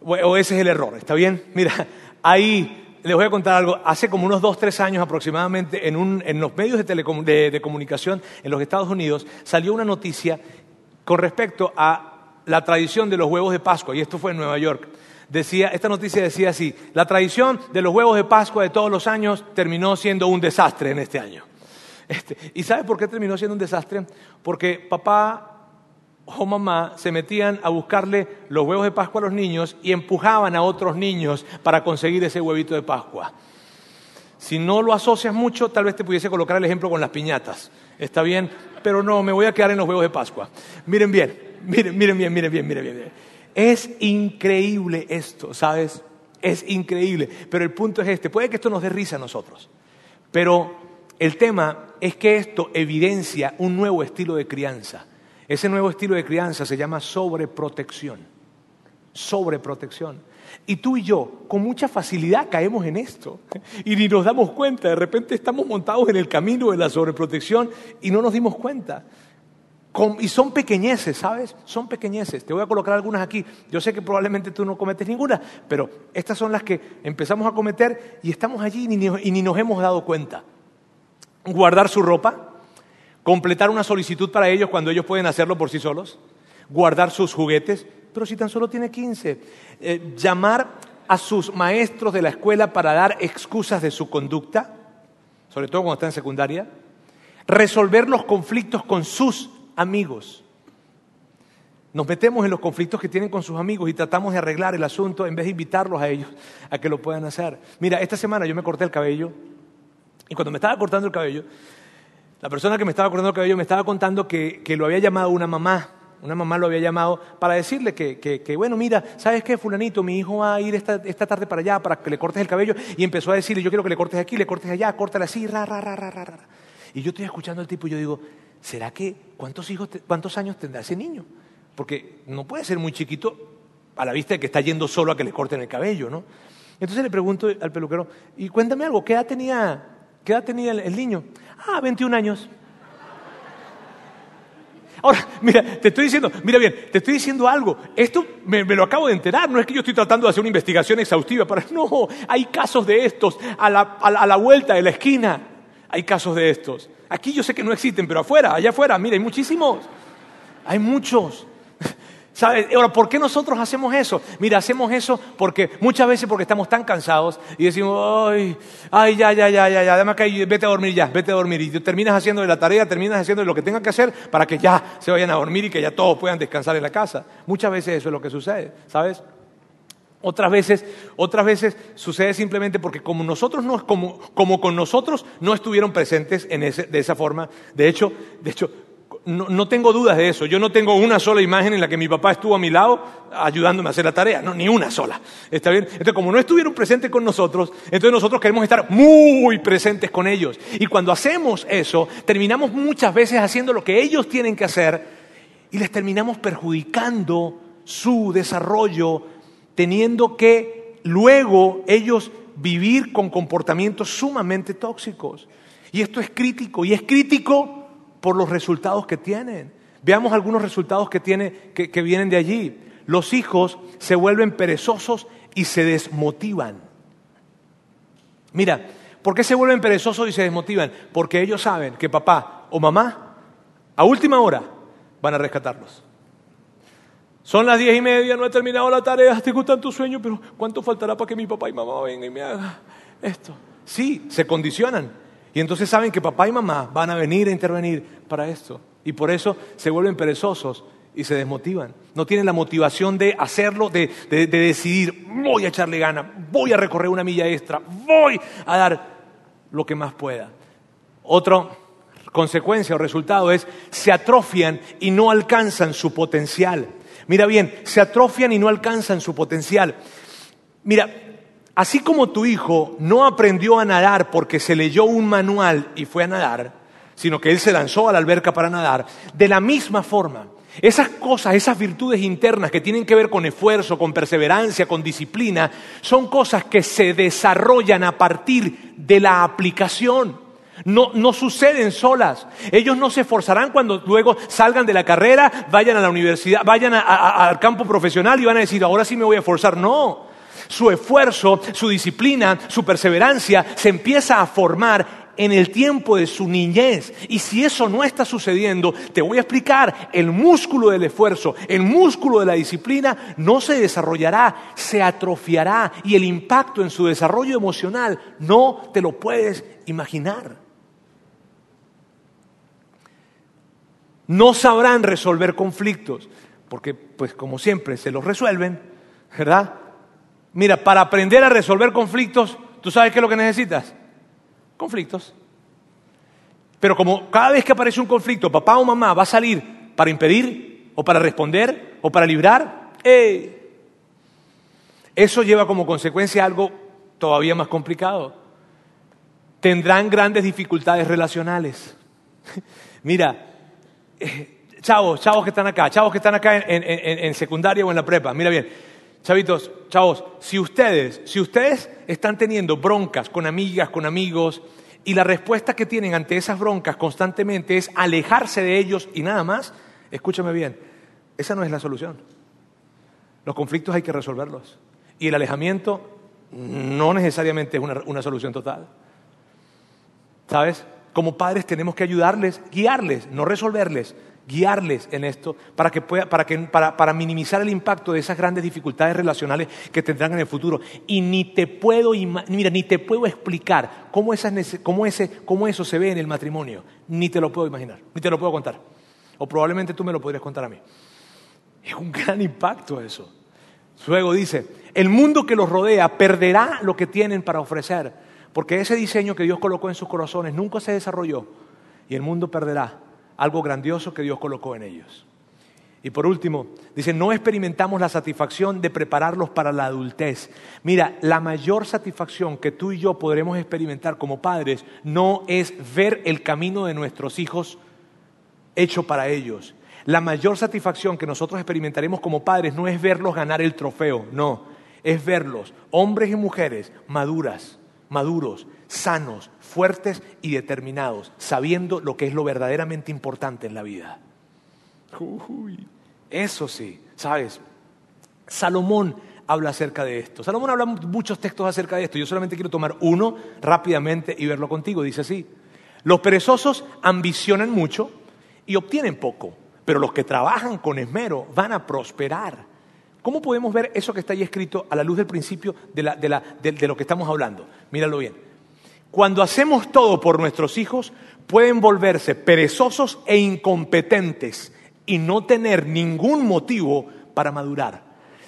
O ese es el error, ¿está bien? Mira, ahí les voy a contar algo. Hace como unos dos, tres años aproximadamente, en, en los medios de, de comunicación en los Estados Unidos, salió una noticia con respecto a la tradición de los huevos de Pascua, y esto fue en Nueva York decía, esta noticia decía así, la tradición de los huevos de Pascua de todos los años terminó siendo un desastre en este año. Este, ¿Y sabe por qué terminó siendo un desastre? Porque papá o mamá se metían a buscarle los huevos de Pascua a los niños y empujaban a otros niños para conseguir ese huevito de Pascua. Si no lo asocias mucho, tal vez te pudiese colocar el ejemplo con las piñatas. Está bien, pero no, me voy a quedar en los huevos de Pascua. Miren bien, miren, miren bien, miren bien, miren bien. Es increíble esto, ¿sabes? Es increíble. Pero el punto es este. Puede que esto nos dé risa a nosotros. Pero el tema es que esto evidencia un nuevo estilo de crianza. Ese nuevo estilo de crianza se llama sobreprotección. Sobreprotección. Y tú y yo, con mucha facilidad, caemos en esto. Y ni nos damos cuenta. De repente estamos montados en el camino de la sobreprotección y no nos dimos cuenta y son pequeñeces, ¿sabes? Son pequeñeces. Te voy a colocar algunas aquí. Yo sé que probablemente tú no cometes ninguna, pero estas son las que empezamos a cometer y estamos allí y ni, nos hemos dado cuenta. Guardar su ropa, completar una solicitud para ellos cuando ellos pueden hacerlo por sí solos, guardar sus juguetes, pero si tan solo tiene 15, eh, llamar a sus maestros de la escuela para dar excusas de su conducta, sobre todo cuando está en secundaria, resolver los conflictos con sus amigos. Nos metemos en los conflictos que tienen con sus amigos y tratamos de arreglar el asunto en vez de invitarlos a ellos a que lo puedan hacer. Mira, esta semana yo me corté el cabello y cuando me estaba cortando el cabello, la persona que me estaba cortando el cabello me estaba contando que, lo había llamado una mamá. Una mamá lo había llamado para decirle que, bueno, mira, ¿sabes qué, fulanito? Mi hijo va a ir esta, tarde para allá para que le cortes el cabello. Y empezó a decirle, yo quiero que le cortes aquí, le cortes allá, córtale así, ra, ra, ra, ra, ra. Y yo estoy escuchando al tipo y yo digo, ¿será que cuántos, hijos, cuántos años tendrá ese niño? Porque no puede ser muy chiquito a la vista de que está yendo solo a que le corten el cabello, ¿no? Entonces le pregunto al peluquero, y cuéntame algo, ¿qué edad tenía, qué edad tenía el, niño? Ah, 21 años. Ahora, mira, te estoy diciendo, mira bien, te estoy diciendo algo. Esto me, lo acabo de enterar. No es que yo estoy tratando de hacer una investigación exhaustiva para. No, hay casos de estos a la vuelta de la esquina. Hay casos de estos. Aquí yo sé que no existen, pero afuera, allá afuera, mira, hay muchísimos. Hay muchos. ¿Sabes? Ahora, ¿por qué nosotros hacemos eso? Mira, hacemos eso porque muchas veces porque estamos tan cansados y decimos, ay, ay, ya, ya, ya, ya, ya, además que vete a dormir ya, vete a dormir. Y terminas haciendo la tarea, terminas haciendo lo que tengan que hacer para que ya se vayan a dormir y que ya todos puedan descansar en la casa. Muchas veces eso es lo que sucede, ¿sabes? Otras veces, otras veces sucede simplemente porque como nosotros no, como, como con nosotros no estuvieron presentes en ese, de esa forma. De hecho, de hecho no, no, tengo dudas de eso. Yo no tengo una sola imagen en la que mi papá estuvo a mi lado ayudándome a hacer la tarea. No, ni una sola. ¿Está bien? Entonces, como no estuvieron presentes con nosotros, entonces nosotros queremos estar muy presentes con ellos. Y cuando hacemos eso, terminamos muchas veces haciendo lo que ellos tienen que hacer y les terminamos perjudicando su desarrollo teniendo que luego ellos vivir con comportamientos sumamente tóxicos. Y esto es crítico, y es crítico por los resultados que tienen. Veamos algunos resultados que, tiene, que, vienen de allí. los hijos se vuelven perezosos y se desmotivan. Mira, ¿por qué se vuelven perezosos y se desmotivan? Porque ellos saben que papá o mamá a última hora van a rescatarlos. Son las diez y media, no he terminado la tarea, tengo tanto sueño, pero ¿cuánto faltará para que mi papá y mamá vengan y me hagan esto? Sí, se condicionan. Y entonces saben que papá y mamá van a venir a intervenir para esto. Y por eso se vuelven perezosos y se desmotivan. No tienen la motivación de hacerlo, de, decidir, voy a echarle gana, voy a recorrer una milla extra, voy a dar lo que más pueda. Otra consecuencia o resultado es, se atrofian y no alcanzan su potencial. Mira bien, se atrofian y no alcanzan su potencial. Mira, así como tu hijo no aprendió a nadar porque se leyó un manual y fue a nadar, sino que él se lanzó a la alberca para nadar, de la misma forma, esas cosas, esas virtudes internas que tienen que ver con esfuerzo, con perseverancia, con disciplina, son cosas que se desarrollan a partir de la aplicación. No, no, suceden solas. Ellos no se esforzarán cuando luego salgan de la carrera, vayan a la universidad, vayan al campo profesional y van a decir, ahora sí me voy a esforzar. No. Su esfuerzo, su disciplina, su perseverancia se empieza a formar en el tiempo de su niñez. Y si eso no está sucediendo, te voy a explicar, el músculo del esfuerzo, el músculo de la disciplina no se desarrollará, se atrofiará y el impacto en su desarrollo emocional no te lo puedes imaginar. No sabrán resolver conflictos, porque pues como siempre se los resuelven, ¿verdad? Mira, para aprender a resolver conflictos, ¿tú sabes qué es lo que necesitas? conflictos. Pero como cada vez que aparece un conflicto, papá o mamá va a salir para impedir o para responder o para librar, eso lleva como consecuencia algo todavía más complicado. Tendrán grandes dificultades relacionales. Mira, eh, chavos, chavos que están acá, chavos que están acá en, en secundaria o en la prepa, mira bien, chavitos, chavos, si ustedes, si ustedes están teniendo broncas con amigas, con amigos, y la respuesta que tienen ante esas broncas constantemente es alejarse de ellos y nada más, escúchame bien, esa no es la solución. Los conflictos hay que resolverlos. Y el alejamiento no necesariamente es una, una solución total. ¿Sabes? Como padres tenemos que ayudarles, guiarles, no resolverles, guiarles en esto para, que pueda, para, que, para, para, minimizar el impacto de esas grandes dificultades relacionales que tendrán en el futuro. Y ni te puedo, mira, ni te puedo explicar cómo, esas, cómo, ese, cómo eso se ve en el matrimonio. Ni te lo puedo imaginar, ni te lo puedo contar. O probablemente tú me lo podrías contar a mí. Es un gran impacto eso. Luego dice, el mundo que los rodea perderá lo que tienen para ofrecer, porque ese diseño que Dios colocó en sus corazones nunca se desarrolló y el mundo perderá algo grandioso que Dios colocó en ellos. Y por último, dice, no experimentamos la satisfacción de prepararlos para la adultez. Mira, la mayor satisfacción que tú y yo podremos experimentar como padres no es ver el camino de nuestros hijos hecho para ellos. La mayor satisfacción que nosotros experimentaremos como padres no es verlos ganar el trofeo, no, es verlos, hombres y mujeres, maduras, maduros, sanos, fuertes y determinados, sabiendo lo que es lo verdaderamente importante en la vida. eso sí, ¿sabes? Salomón habla acerca de esto. Salomón habla muchos textos acerca de esto. Yo solamente quiero tomar uno rápidamente y verlo contigo. Dice así, los perezosos ambicionan mucho y obtienen poco, pero los que trabajan con esmero van a prosperar. ¿Cómo podemos ver eso que está ahí escrito a la luz del principio de, de lo que estamos hablando? Míralo bien. Cuando hacemos todo por nuestros hijos, pueden volverse perezosos e incompetentes y no tener ningún motivo para madurar.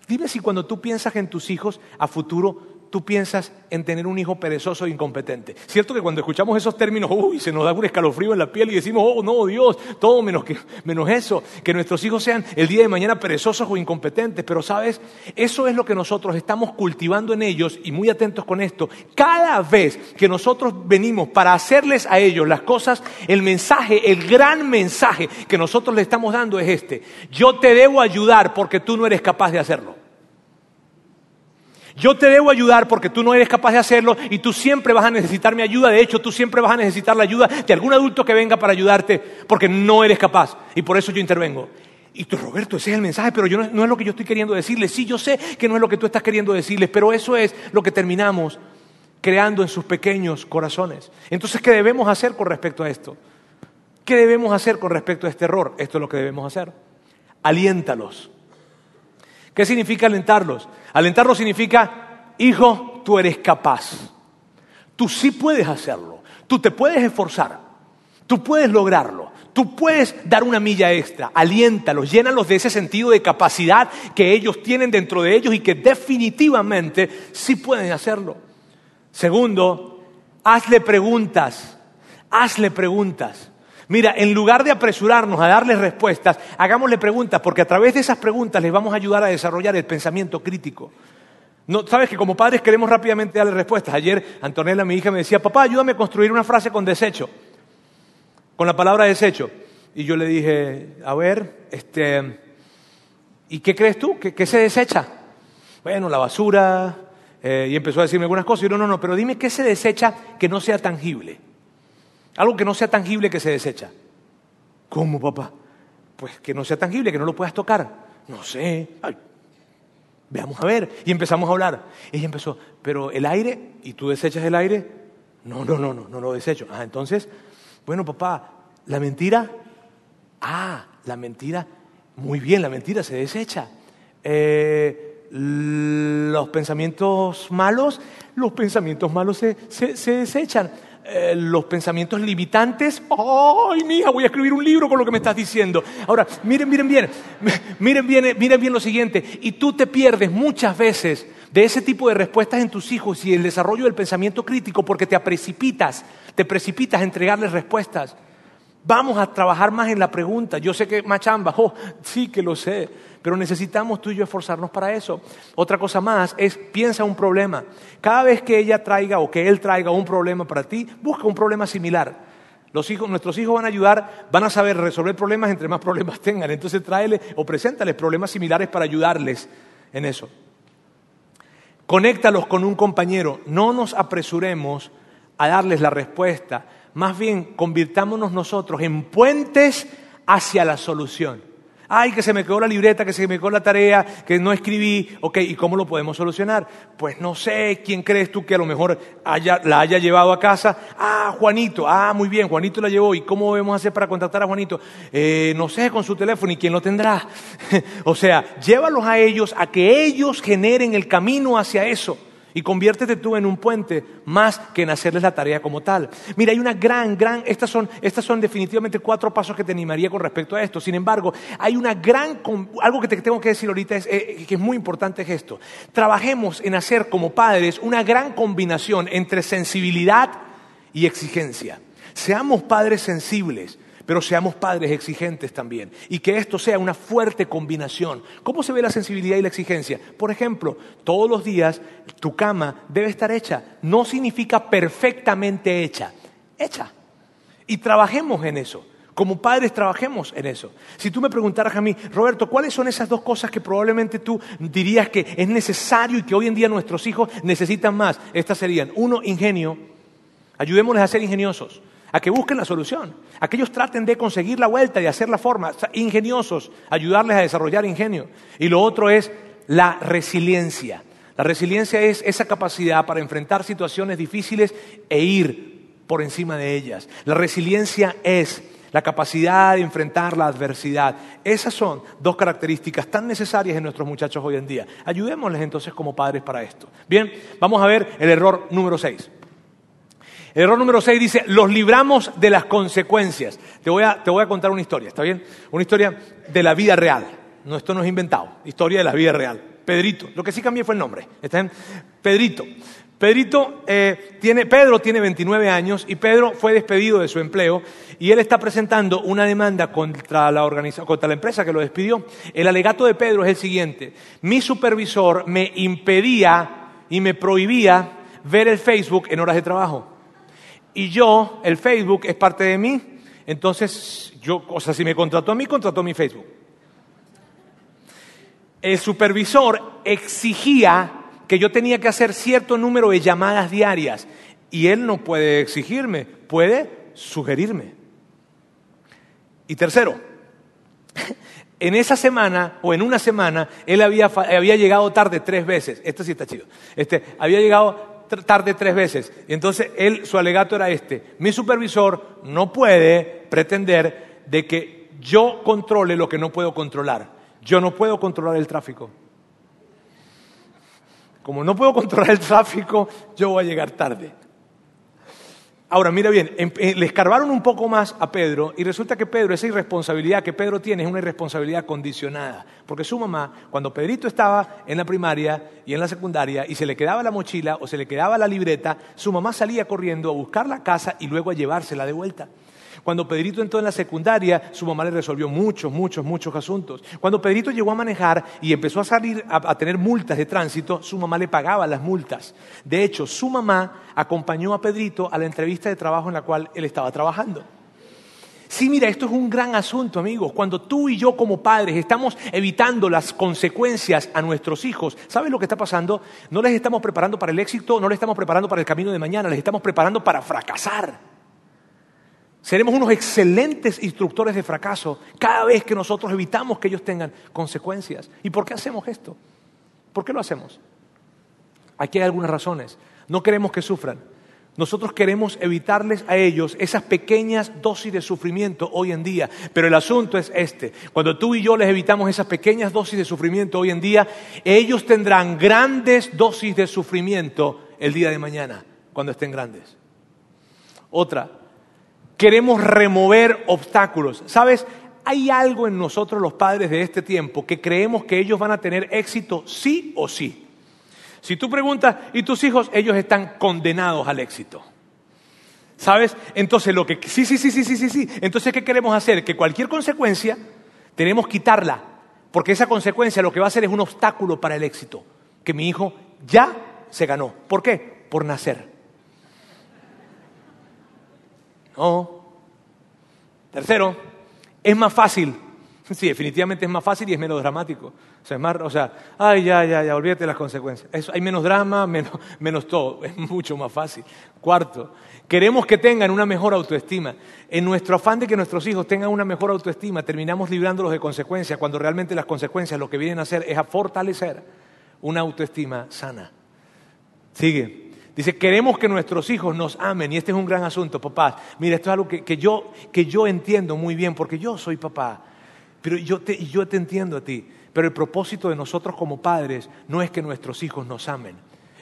Dime si cuando tú piensas en tus hijos a futuro, tú piensas en tener un hijo perezoso e incompetente. Cierto que cuando escuchamos esos términos, uy, se nos da un escalofrío en la piel y decimos, oh, no, Dios, todo menos, que, menos eso, que nuestros hijos sean el día de mañana perezosos o incompetentes. Pero sabes, eso es lo que nosotros estamos cultivando en ellos y muy atentos con esto. Cada vez que nosotros venimos para hacerles a ellos las cosas, el mensaje, el gran mensaje que nosotros le estamos dando es este. Yo te debo ayudar porque tú no eres capaz de hacerlo. Yo te debo ayudar porque tú no eres capaz de hacerlo y tú siempre vas a necesitar mi ayuda. De hecho, tú siempre vas a necesitar la ayuda de algún adulto que venga para ayudarte porque no eres capaz. Y por eso yo intervengo. Y tú, Roberto, ese es el mensaje, pero yo no, no es lo que yo estoy queriendo decirles. Sí, yo sé que no es lo que tú estás queriendo decirles, pero eso es lo que terminamos creando en sus pequeños corazones. Entonces, ¿qué debemos hacer con respecto a esto? ¿Qué debemos hacer con respecto a este error? Esto es lo que debemos hacer. Aliéntalos. ¿Qué significa alentarlos? Alentarlos significa, hijo, tú eres capaz. Tú sí puedes hacerlo. Tú te puedes esforzar. Tú puedes lograrlo. Tú puedes dar una milla extra, aliéntalos, llénalos de ese sentido de capacidad que ellos tienen dentro de ellos y que definitivamente sí pueden hacerlo. Segundo, hazle preguntas, hazle preguntas. Mira, en lugar de apresurarnos a darles respuestas, hagámosle preguntas, porque a través de esas preguntas les vamos a ayudar a desarrollar el pensamiento crítico. No, Sabes que como padres queremos rápidamente darle respuestas. Ayer Antonella, mi hija, me decía, papá, ayúdame a construir una frase con desecho con la palabra desecho. Y yo le dije, a ver, este, ¿y qué crees tú? ¿Qué, se desecha? Bueno, la basura. Eh, y empezó a decirme algunas cosas. Y yo, no, no, no, pero dime qué se desecha que no sea tangible. Algo que no sea tangible que se desecha. ¿Cómo, papá? Pues que no sea tangible, que no lo puedas tocar. No sé. veamos a ver. Y empezamos a hablar. Ella empezó, pero el aire, ¿y tú desechas el aire? No, no, no, no, no lo desecho. Ah, entonces, bueno, papá, ¿la mentira? Ah, la mentira. Muy bien, la mentira se desecha. Eh, los pensamientos malos, los pensamientos malos se, desechan. Eh, los pensamientos limitantes, ¡ay, mija! Voy a escribir un libro con lo que me estás diciendo. Ahora, miren, miren bien, miren bien, miren bien lo siguiente. Y tú te pierdes muchas veces de ese tipo de respuestas en tus hijos y el desarrollo del pensamiento crítico porque te precipitas, te precipitas a entregarles respuestas. Vamos a trabajar más en la pregunta. Yo sé que machamba, oh, sí que lo sé, pero necesitamos tú y yo esforzarnos para eso. Otra cosa más es piensa un problema. Cada vez que ella traiga o que él traiga un problema para ti, busca un problema similar. Los hijos, nuestros hijos van a ayudar, van a saber resolver problemas entre más problemas tengan. Entonces tráele o preséntales problemas similares para ayudarles en eso. Conéctalos con un compañero. No nos apresuremos a darles la respuesta. Más bien, convirtámonos nosotros en puentes hacia la solución. Ay, que se me quedó la libreta, que se me quedó la tarea, que no escribí. Ok, ¿y cómo lo podemos solucionar? Pues no sé, ¿quién crees tú que a lo mejor la haya llevado a casa? Ah, Juanito. Ah, muy bien, Juanito la llevó. ¿Y cómo debemos hacer para contactar a Juanito? Eh, no sé, con su teléfono. ¿Y quién lo tendrá? o sea, llévalos a ellos a que ellos generen el camino hacia eso y conviértete tú en un puente más que en hacerles la tarea como tal. Mira, hay una gran, gran, estas son, estas son definitivamente cuatro pasos que te animaría con respecto a esto. Sin embargo, hay una gran, algo que te tengo que decir ahorita es, eh, que es muy importante es esto. Trabajemos en hacer como padres una gran combinación entre sensibilidad y exigencia. Seamos padres sensibles pero seamos padres exigentes también. Y que esto sea una fuerte combinación. ¿Cómo se ve la sensibilidad y la exigencia? Por ejemplo, todos los días tu cama debe estar hecha. No significa perfectamente hecha, hecha. Y trabajemos en eso. Como padres trabajemos en eso. Si tú me preguntaras a mí, Roberto, ¿cuáles son esas dos cosas que probablemente tú dirías que es necesario y que hoy en día nuestros hijos necesitan más? Estas serían, uno, ingenio. Ayudémosles a ser ingeniosos a que busquen la solución, a que ellos traten de conseguir la vuelta y hacer la forma, ingeniosos, ayudarles a desarrollar ingenio. Y lo otro es la resiliencia. La resiliencia es esa capacidad para enfrentar situaciones difíciles e ir por encima de ellas. La resiliencia es la capacidad de enfrentar la adversidad. Esas son dos características tan necesarias en nuestros muchachos hoy en día. Ayudémosles entonces como padres para esto. Bien, vamos a ver el error número 6. Error número 6 dice, los libramos de las consecuencias. Te voy, a, contar una historia, ¿está bien? Una historia de la vida real. No, esto no es inventado, historia de la vida real. Pedrito, lo que sí cambié fue el nombre. Pedrito. Pedrito eh, tiene, Pedro tiene 29 años y Pedro fue despedido de su empleo y él está presentando una demanda contra la, contra la empresa que lo despidió. El alegato de Pedro es el siguiente. Mi supervisor me impedía y me prohibía ver el Facebook en horas de trabajo y yo, el Facebook es parte de mí, entonces yo, o sea, si me contrató a mí, contrató a mi Facebook. El supervisor exigía que yo tenía que hacer cierto número de llamadas diarias y él no puede exigirme, puede sugerirme. Y tercero, En esa semana o en una semana, él había, había llegado tarde tres veces. Esto sí está chido. Este, había llegado tarde tres veces. Y entonces él, su alegato era este. Mi supervisor no puede pretender de que yo controle lo que no puedo controlar. Yo no puedo controlar el tráfico. Como no puedo controlar el tráfico, yo voy a llegar tarde. Ahora, mira bien, em, eh, le escarbaron un poco más a Pedro y resulta que Pedro, esa irresponsabilidad que Pedro tiene es una irresponsabilidad condicionada. Porque su mamá, cuando Pedrito estaba en la primaria y en la secundaria y se le quedaba la mochila o se le quedaba la libreta, su mamá salía corriendo a buscar la casa y luego a llevársela de vuelta. Cuando Pedrito entró en la secundaria, su mamá le resolvió muchos, muchos, muchos asuntos. Cuando Pedrito llegó a manejar y empezó a salir a, tener multas de tránsito, su mamá le pagaba las multas. De hecho, su mamá acompañó a Pedrito a la entrevista de trabajo en la cual él estaba trabajando. Sí, mira, esto es un gran asunto, amigos. Cuando tú y yo como padres estamos evitando las consecuencias a nuestros hijos, ¿sabes lo que está pasando? No les estamos preparando para el éxito, no les estamos preparando para el camino de mañana, les estamos preparando para fracasar. Seremos unos excelentes instructores de fracaso cada vez que nosotros evitamos que ellos tengan consecuencias. ¿Y por qué hacemos esto? ¿Por qué lo hacemos? Aquí hay algunas razones. No queremos que sufran. Nosotros queremos evitarles a ellos esas pequeñas dosis de sufrimiento hoy en día. Pero el asunto es este. Cuando tú y yo les evitamos esas pequeñas dosis de sufrimiento hoy en día, ellos tendrán grandes dosis de sufrimiento el día de mañana, cuando estén grandes. Otra, Queremos remover obstáculos. ¿Sabes? Hay algo en nosotros los padres de este tiempo que creemos que ellos van a tener éxito sí o sí. Si tú preguntas, ¿y tus hijos? Ellos están condenados al éxito. ¿Sabes? Entonces lo que... Sí, sí, sí, sí, sí, sí, sí. Entonces, ¿qué queremos hacer? Que cualquier consecuencia tenemos que quitarla. Porque esa consecuencia lo que va a hacer es un obstáculo para el éxito. Que mi hijo ya se ganó. ¿Por qué? Por nacer. No. Tercero, es más fácil. Sí, definitivamente es más fácil y es menos dramático. O sea, es más, o sea, ay, ya, ya, ya, olvídate de las consecuencias. hay menos drama, menos, menos todo. Es mucho más fácil. Cuarto, queremos que tengan una mejor autoestima. En nuestro afán de que nuestros hijos tengan una mejor autoestima, terminamos librándolos de consecuencias, cuando realmente las consecuencias lo que vienen a hacer es a fortalecer una autoestima sana. Sigue. Dice, queremos que nuestros hijos nos amen. Y este es un gran asunto, papás. Mira, esto es algo que, yo, que yo entiendo muy bien, porque yo soy papá. Pero yo te, yo te entiendo a ti. Pero el propósito de nosotros como padres no es que nuestros hijos nos amen.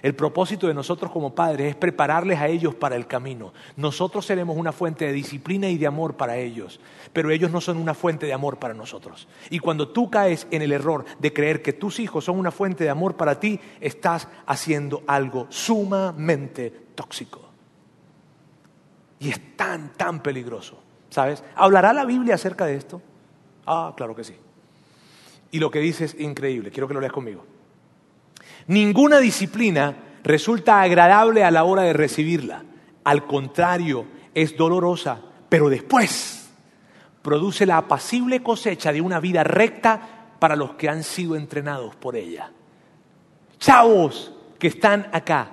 El propósito de nosotros como padres es prepararles a ellos para el camino. Nosotros seremos una fuente de disciplina y de amor para ellos, pero ellos no son una fuente de amor para nosotros. Y cuando tú caes en el error de creer que tus hijos son una fuente de amor para ti, estás haciendo algo sumamente tóxico. Y es tan, tan peligroso. ¿Sabes? ¿Hablará la Biblia acerca de esto? Ah, claro que sí. Y lo que dice es increíble. Quiero que lo leas conmigo. Ninguna disciplina resulta agradable a la hora de recibirla. Al contrario, es dolorosa, pero después produce la apacible cosecha de una vida recta para los que han sido entrenados por ella. Chavos que están acá,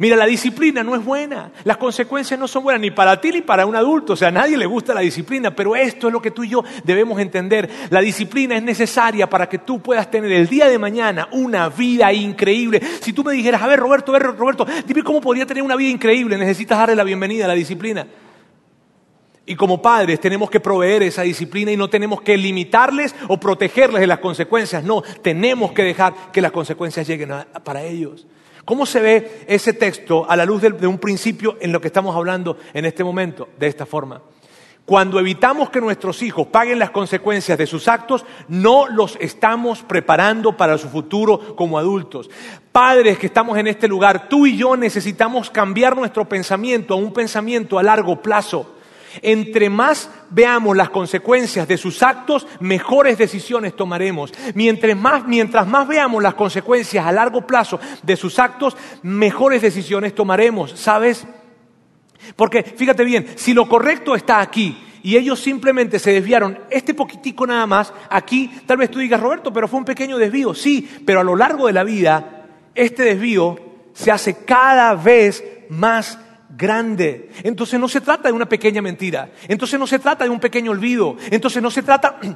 Mira, la disciplina no es buena, las consecuencias no son buenas ni para ti ni para un adulto, o sea, a nadie le gusta la disciplina, pero esto es lo que tú y yo debemos entender. La disciplina es necesaria para que tú puedas tener el día de mañana una vida increíble. Si tú me dijeras, a ver, Roberto, a ver, Roberto, dime cómo podría tener una vida increíble, necesitas darle la bienvenida a la disciplina. Y como padres tenemos que proveer esa disciplina y no tenemos que limitarles o protegerles de las consecuencias. No, tenemos que dejar que las consecuencias lleguen para ellos. ¿Cómo se ve ese texto a la luz de, un principio en lo que estamos hablando en este momento? De esta forma. Cuando evitamos que nuestros hijos paguen las consecuencias de sus actos, no los estamos preparando para su futuro como adultos. Padres que estamos en este lugar, tú y yo necesitamos cambiar nuestro pensamiento a un pensamiento a largo plazo. Entre más veamos las consecuencias de sus actos, mejores decisiones tomaremos. Mientras más, mientras más veamos las consecuencias a largo plazo de sus actos, mejores decisiones tomaremos. ¿Sabes? Porque fíjate bien, si lo correcto está aquí y ellos simplemente se desviaron este poquitico nada más, aquí tal vez tú digas, Roberto, pero fue un pequeño desvío. Sí, pero a lo largo de la vida, este desvío se hace cada vez más grande. Entonces no se trata de una pequeña mentira. Entonces no se trata de un pequeño olvido. Entonces no se trata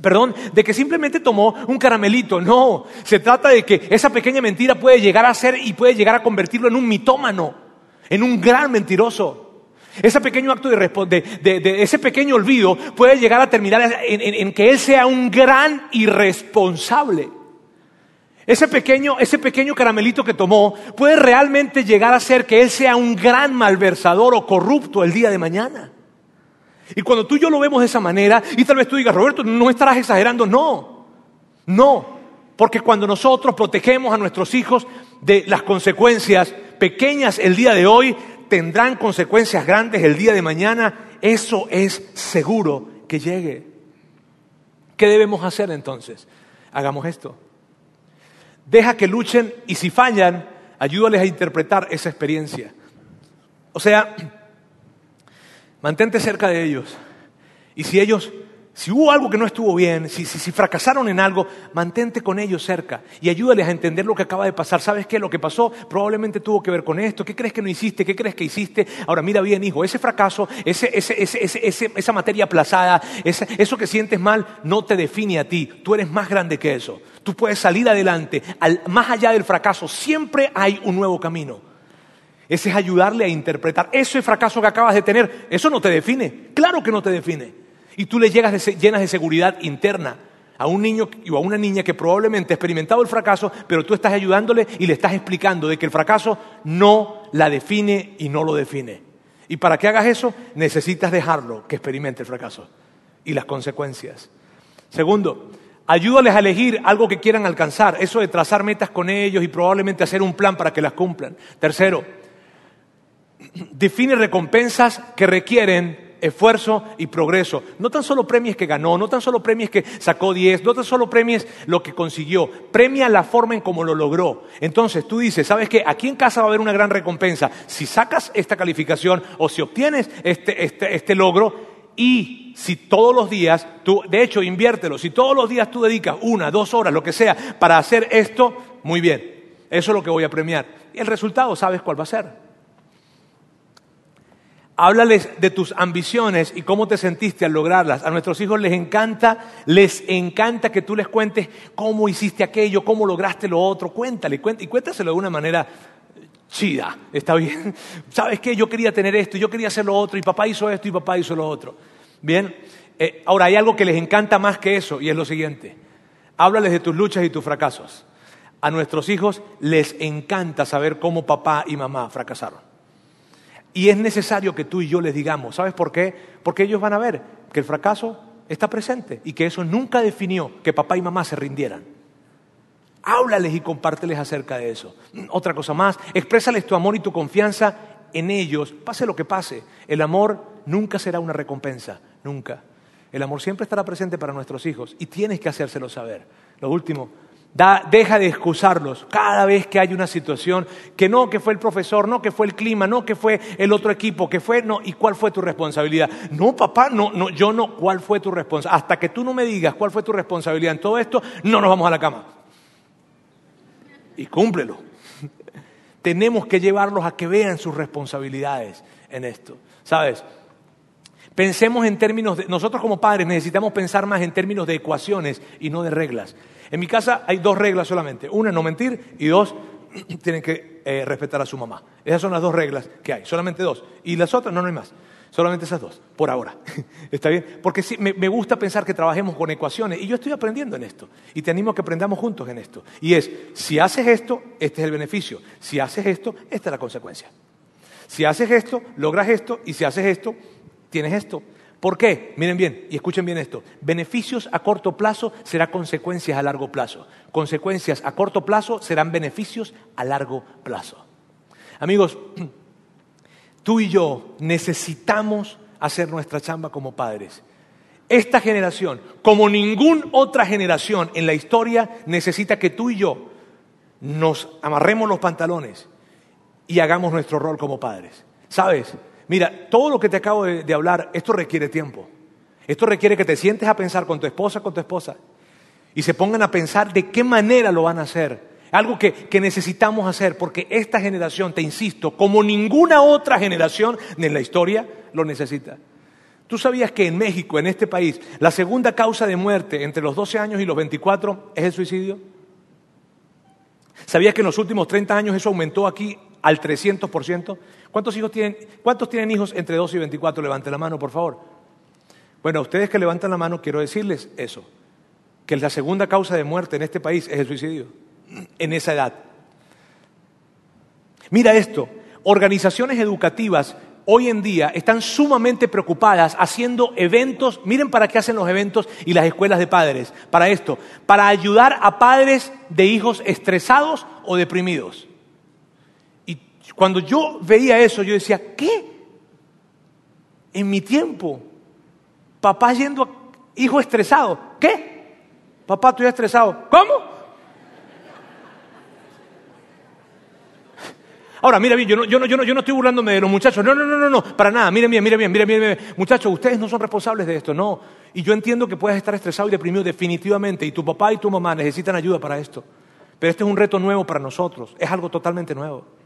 Perdón, de que simplemente tomó un caramelito. No, se trata de que esa pequeña mentira puede llegar a ser y puede llegar a convertirlo en un mitómano, en un gran mentiroso. Ese pequeño acto de, de, ese pequeño olvido puede llegar a terminar en, que él sea un gran irresponsable. Ese pequeño, ese pequeño caramelito que tomó puede realmente llegar a ser que él sea un gran malversador o corrupto el día de mañana. Y cuando tú y yo lo vemos de esa manera, y tal vez tú digas, Roberto, no estarás exagerando, no, no, porque cuando nosotros protegemos a nuestros hijos de las consecuencias pequeñas el día de hoy, tendrán consecuencias grandes el día de mañana, eso es seguro que llegue. ¿Qué debemos hacer entonces? Hagamos esto. Deja que luchen y si fallan, ayúdales a interpretar esa experiencia. O sea, mantente cerca de ellos. Y si ellos si hubo algo que no estuvo bien, si, fracasaron en algo, mantente con ellos cerca y ayúdales a entender lo que acaba de pasar. ¿Sabes qué? Lo que pasó probablemente tuvo que ver con esto. ¿Qué crees que no hiciste? ¿Qué crees que hiciste? Ahora mira bien, hijo, ese fracaso, esa materia aplazada, eso que sientes mal, no te define a ti. Tú eres más grande que eso. Tú puedes salir adelante. más allá del fracaso, siempre hay un nuevo camino. Ese es ayudarle a interpretar. Ese fracaso que acabas de tener, eso no te define. Claro que no te define. Y tú le llegas llenas de seguridad interna a un niño o a una niña que probablemente ha experimentado el fracaso, pero tú estás ayudándole y le estás explicando de que el fracaso no la define y no lo define. Y para que hagas eso, necesitas dejarlo que experimente el fracaso y las consecuencias. Segundo, ayúdales a elegir algo que quieran alcanzar, eso de trazar metas con ellos y probablemente hacer un plan para que las cumplan. Tercero, define recompensas que requieren esfuerzo y progreso. No tan solo premies que ganó, no tan solo premies que sacó 10, no tan solo premies lo que consiguió, premia la forma en cómo lo logró. Entonces tú dices, ¿sabes qué? Aquí en casa va a haber una gran recompensa. Si sacas esta calificación o si obtienes este, este, este logro y si todos los días, tú, de hecho, inviértelo, si todos los días tú dedicas una, dos horas, lo que sea, para hacer esto, muy bien, eso es lo que voy a premiar. Y el resultado, ¿sabes cuál va a ser? Háblales de tus ambiciones y cómo te sentiste al lograrlas. A nuestros hijos les encanta, les encanta que tú les cuentes cómo hiciste aquello, cómo lograste lo otro. Cuéntale, y cuéntaselo de una manera chida, ¿está bien? ¿Sabes qué? Yo quería tener esto, yo quería hacer lo otro, y papá hizo esto y papá hizo lo otro. Bien, eh, ahora hay algo que les encanta más que eso, y es lo siguiente. Háblales de tus luchas y tus fracasos. A nuestros hijos les encanta saber cómo papá y mamá fracasaron. Y es necesario que tú y yo les digamos, ¿sabes por qué? Porque ellos van a ver que el fracaso está presente y que eso nunca definió que papá y mamá se rindieran. Háblales y compárteles acerca de eso. Otra cosa más, exprésales tu amor y tu confianza en ellos, pase lo que pase. El amor nunca será una recompensa, nunca. El amor siempre estará presente para nuestros hijos y tienes que hacérselo saber. Lo último, deja de excusarlos cada vez que hay una situación que no, que fue el profesor, no, que fue el clima, no, que fue el otro equipo, que fue, no, ¿y cuál fue tu responsabilidad? No, papá, no, no, yo no, ¿cuál fue tu responsabilidad? Hasta que tú no me digas cuál fue tu responsabilidad en todo esto, no nos vamos a la cama. Y cúmplelo. Tenemos que llevarlos a que vean sus responsabilidades en esto. ¿Sabes? Pensemos en términos de, nosotros como padres necesitamos pensar más en términos de ecuaciones y no de reglas. En mi casa hay dos reglas solamente. Una, no mentir y dos, tienen que eh, respetar a su mamá. Esas son las dos reglas que hay, solamente dos. Y las otras, no, no hay más. Solamente esas dos, por ahora. ¿Está bien? Porque sí, me, gusta pensar que trabajemos con ecuaciones y yo estoy aprendiendo en esto. Y te animo a que aprendamos juntos en esto. Y es, si haces esto, este es el beneficio. Si haces esto, esta es la consecuencia. Si haces esto, logras esto. Y si haces esto, tienes esto. ¿Por qué? Miren bien y escuchen bien esto. Beneficios a corto plazo serán consecuencias a largo plazo. Consecuencias a corto plazo serán beneficios a largo plazo. Amigos, tú y yo necesitamos hacer nuestra chamba como padres. Esta generación, como ninguna otra generación en la historia, necesita que tú y yo nos amarremos los pantalones y hagamos nuestro rol como padres. ¿Sabes? Mira, todo lo que te acabo de, hablar, esto requiere tiempo. Esto requiere que te sientes a pensar con tu esposa, con tu esposa, y se pongan a pensar de qué manera lo van a hacer. Algo que, que, necesitamos hacer, porque esta generación, te insisto, como ninguna otra generación en la historia, lo necesita. ¿Tú sabías que en México, en este país, la segunda causa de muerte entre los 12 años y los 24 es el suicidio? ¿Sabías que en los últimos 30 años eso aumentó aquí al 300%? ¿Cuántos, hijos tienen, ¿Cuántos tienen hijos entre 12 y 24? Levante la mano, por favor. Bueno, ustedes que levantan la mano, quiero decirles eso, que la segunda causa de muerte en este país es el suicidio, en esa edad. Mira esto, organizaciones educativas hoy en día están sumamente preocupadas haciendo eventos, miren para qué hacen los eventos y las escuelas de padres, para esto, para ayudar a padres de hijos estresados o deprimidos. Cuando yo veía eso, yo decía, ¿qué? En mi tiempo, papá yendo a hijo estresado, ¿qué? Papá, estoy estresado. ¿Cómo? Ahora, mira bien, yo no, yo, no, yo, no, yo no estoy burlándome de los muchachos. No, no, no, no, no, para nada. Miren bien, miren bien, miren bien. Muchachos, ustedes no son responsables de esto, no. Y yo entiendo que puedes estar estresado y deprimido definitivamente. Y tu papá y tu mamá necesitan ayuda para esto. Pero este es un reto nuevo para nosotros. Es algo totalmente nuevo.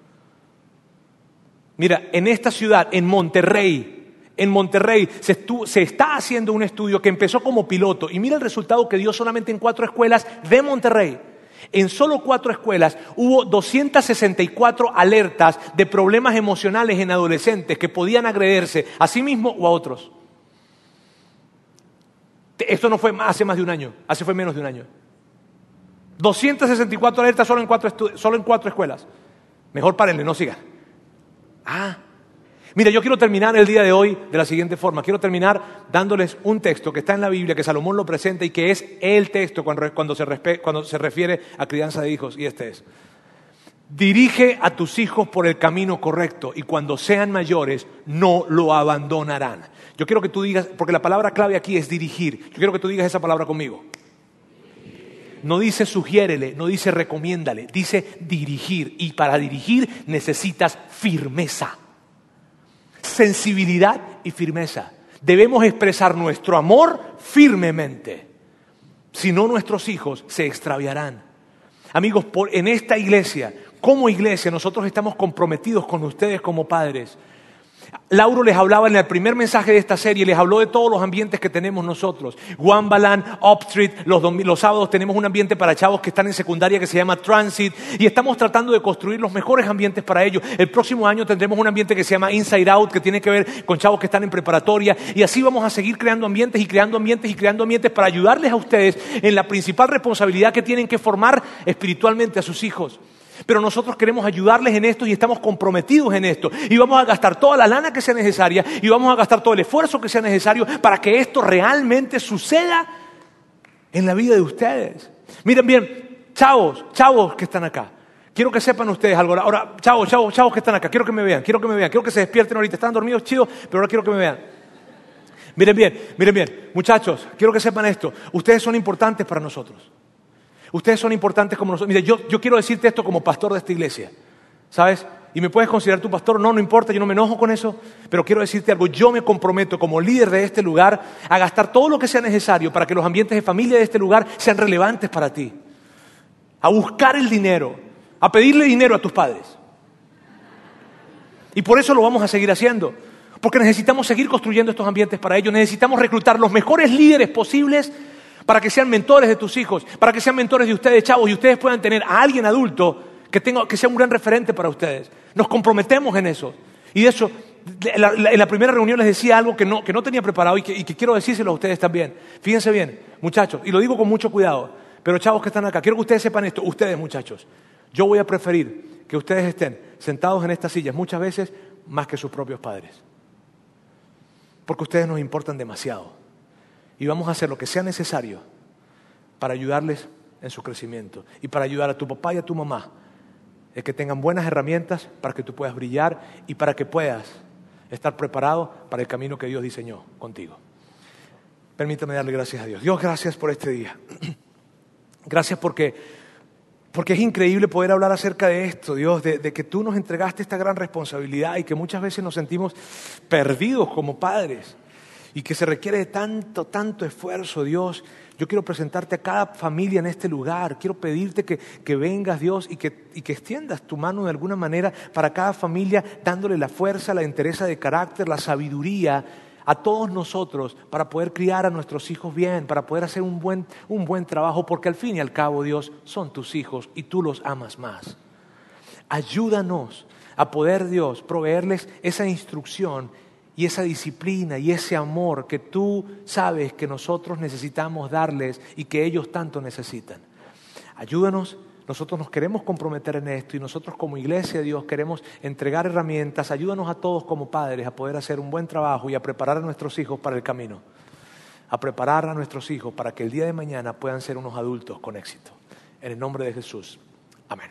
Mira, en esta ciudad, en Monterrey, en Monterrey se, está haciendo un estudio que empezó como piloto y mira el resultado que dio solamente en cuatro escuelas de Monterrey. En solo cuatro escuelas hubo 264 alertas de problemas emocionales en adolescentes que podían agredirse a sí mismos o a otros. Esto no fue hace más de un año, hace fue menos de un año. 264 alertas solo en cuatro, solo en cuatro escuelas. Mejor párenle, no sigan. Ah, Mira, yo quiero terminar el día de hoy de la siguiente forma. Quiero terminar dándoles un texto que está en la Biblia, que Salomón lo presenta y que es el texto cuando, se, cuando se refiere a crianza de hijos. Y este es. Dirige a tus hijos por el camino correcto y cuando sean mayores no lo abandonarán. Yo quiero que tú digas, porque la palabra clave aquí es dirigir. Yo quiero que tú digas esa palabra conmigo. No dice sugiérele, no dice recomiéndale, dice dirigir. Y para dirigir necesitas firmeza sensibilidad y firmeza. Debemos expresar nuestro amor firmemente. Si no, nuestros hijos se extraviarán. Amigos, en esta iglesia, como iglesia, nosotros estamos comprometidos con ustedes como padres Lauro les hablaba en el primer mensaje de esta serie, les habló de todos los ambientes que tenemos nosotros. Wambaland, Upstreet, los, los sábados tenemos un ambiente para chavos que están en secundaria que se llama Transit y estamos tratando de construir los mejores ambientes para ellos. El próximo año tendremos un ambiente que se llama Inside Out, que tiene que ver con chavos que están en preparatoria y así vamos a seguir creando ambientes y creando ambientes y creando ambientes para ayudarles a ustedes en la principal responsabilidad que tienen que formar espiritualmente a sus hijos. Pero nosotros queremos ayudarles en esto y estamos comprometidos en esto. Y vamos a gastar toda la lana que sea necesaria y vamos a gastar todo el esfuerzo que sea necesario para que esto realmente suceda en la vida de ustedes. Miren bien, chavos, chavos que están acá. Quiero que sepan ustedes algo. Ahora, chavos, chavos, chavos que están acá. Quiero que me vean, quiero que me vean, quiero que se despierten ahorita. Están dormidos, chido, pero ahora quiero que me vean. Miren bien, miren bien. Muchachos, quiero que sepan esto. Ustedes son importantes para nosotros. Ustedes son importantes como nosotros. Mira, yo, yo quiero decirte esto como pastor de esta iglesia. ¿Sabes? Y me puedes considerar tu pastor, no, no importa, yo no me enojo con eso, pero quiero decirte algo, yo me comprometo como líder de este lugar a gastar todo lo que sea necesario para que los ambientes de familia de este lugar sean relevantes para ti, a buscar el dinero, a pedirle dinero a tus padres. Y por eso lo vamos a seguir haciendo, porque necesitamos seguir construyendo estos ambientes para ellos, necesitamos reclutar los mejores líderes posibles para que sean mentores de tus hijos, para que sean mentores de ustedes, chavos, y ustedes puedan tener a alguien adulto que, tenga, que sea un gran referente para ustedes. Nos comprometemos en eso. Y de hecho, en la primera reunión les decía algo que no, que no tenía preparado y que, y que quiero decírselo a ustedes también. Fíjense bien, muchachos, y lo digo con mucho cuidado, pero chavos que están acá, quiero que ustedes sepan esto, ustedes muchachos, yo voy a preferir que ustedes estén sentados en estas sillas muchas veces más que sus propios padres. Porque ustedes nos importan demasiado y vamos a hacer lo que sea necesario para ayudarles en su crecimiento y para ayudar a tu papá y a tu mamá a que tengan buenas herramientas para que tú puedas brillar y para que puedas estar preparado para el camino que Dios diseñó contigo. Permítame darle gracias a Dios. Dios, gracias por este día. Gracias porque, porque es increíble poder hablar acerca de esto, Dios, de que tú nos entregaste esta gran responsabilidad y que muchas veces nos sentimos perdidos como padres y que se requiere de tanto, tanto esfuerzo, Dios. Yo quiero presentarte a cada familia en este lugar. Quiero pedirte que, vengas, Dios, y que, y que extiendas tu mano de alguna manera para cada familia, dándole la fuerza, la entereza de carácter, la sabiduría a todos nosotros para poder criar a nuestros hijos bien, para poder hacer un buen, un buen trabajo, porque al fin y al cabo, Dios, son tus hijos y tú los amas más. Ayúdanos a poder, Dios, proveerles esa instrucción y esa disciplina y ese amor que tú sabes que nosotros necesitamos darles y que ellos tanto necesitan. Ayúdanos, nosotros nos queremos comprometer en esto y nosotros como iglesia, Dios, queremos entregar herramientas. Ayúdanos a todos como padres a poder hacer un buen trabajo y a preparar a nuestros hijos para el camino. A preparar a nuestros hijos para que el día de mañana puedan ser unos adultos con éxito. En el nombre de Jesús. Amén.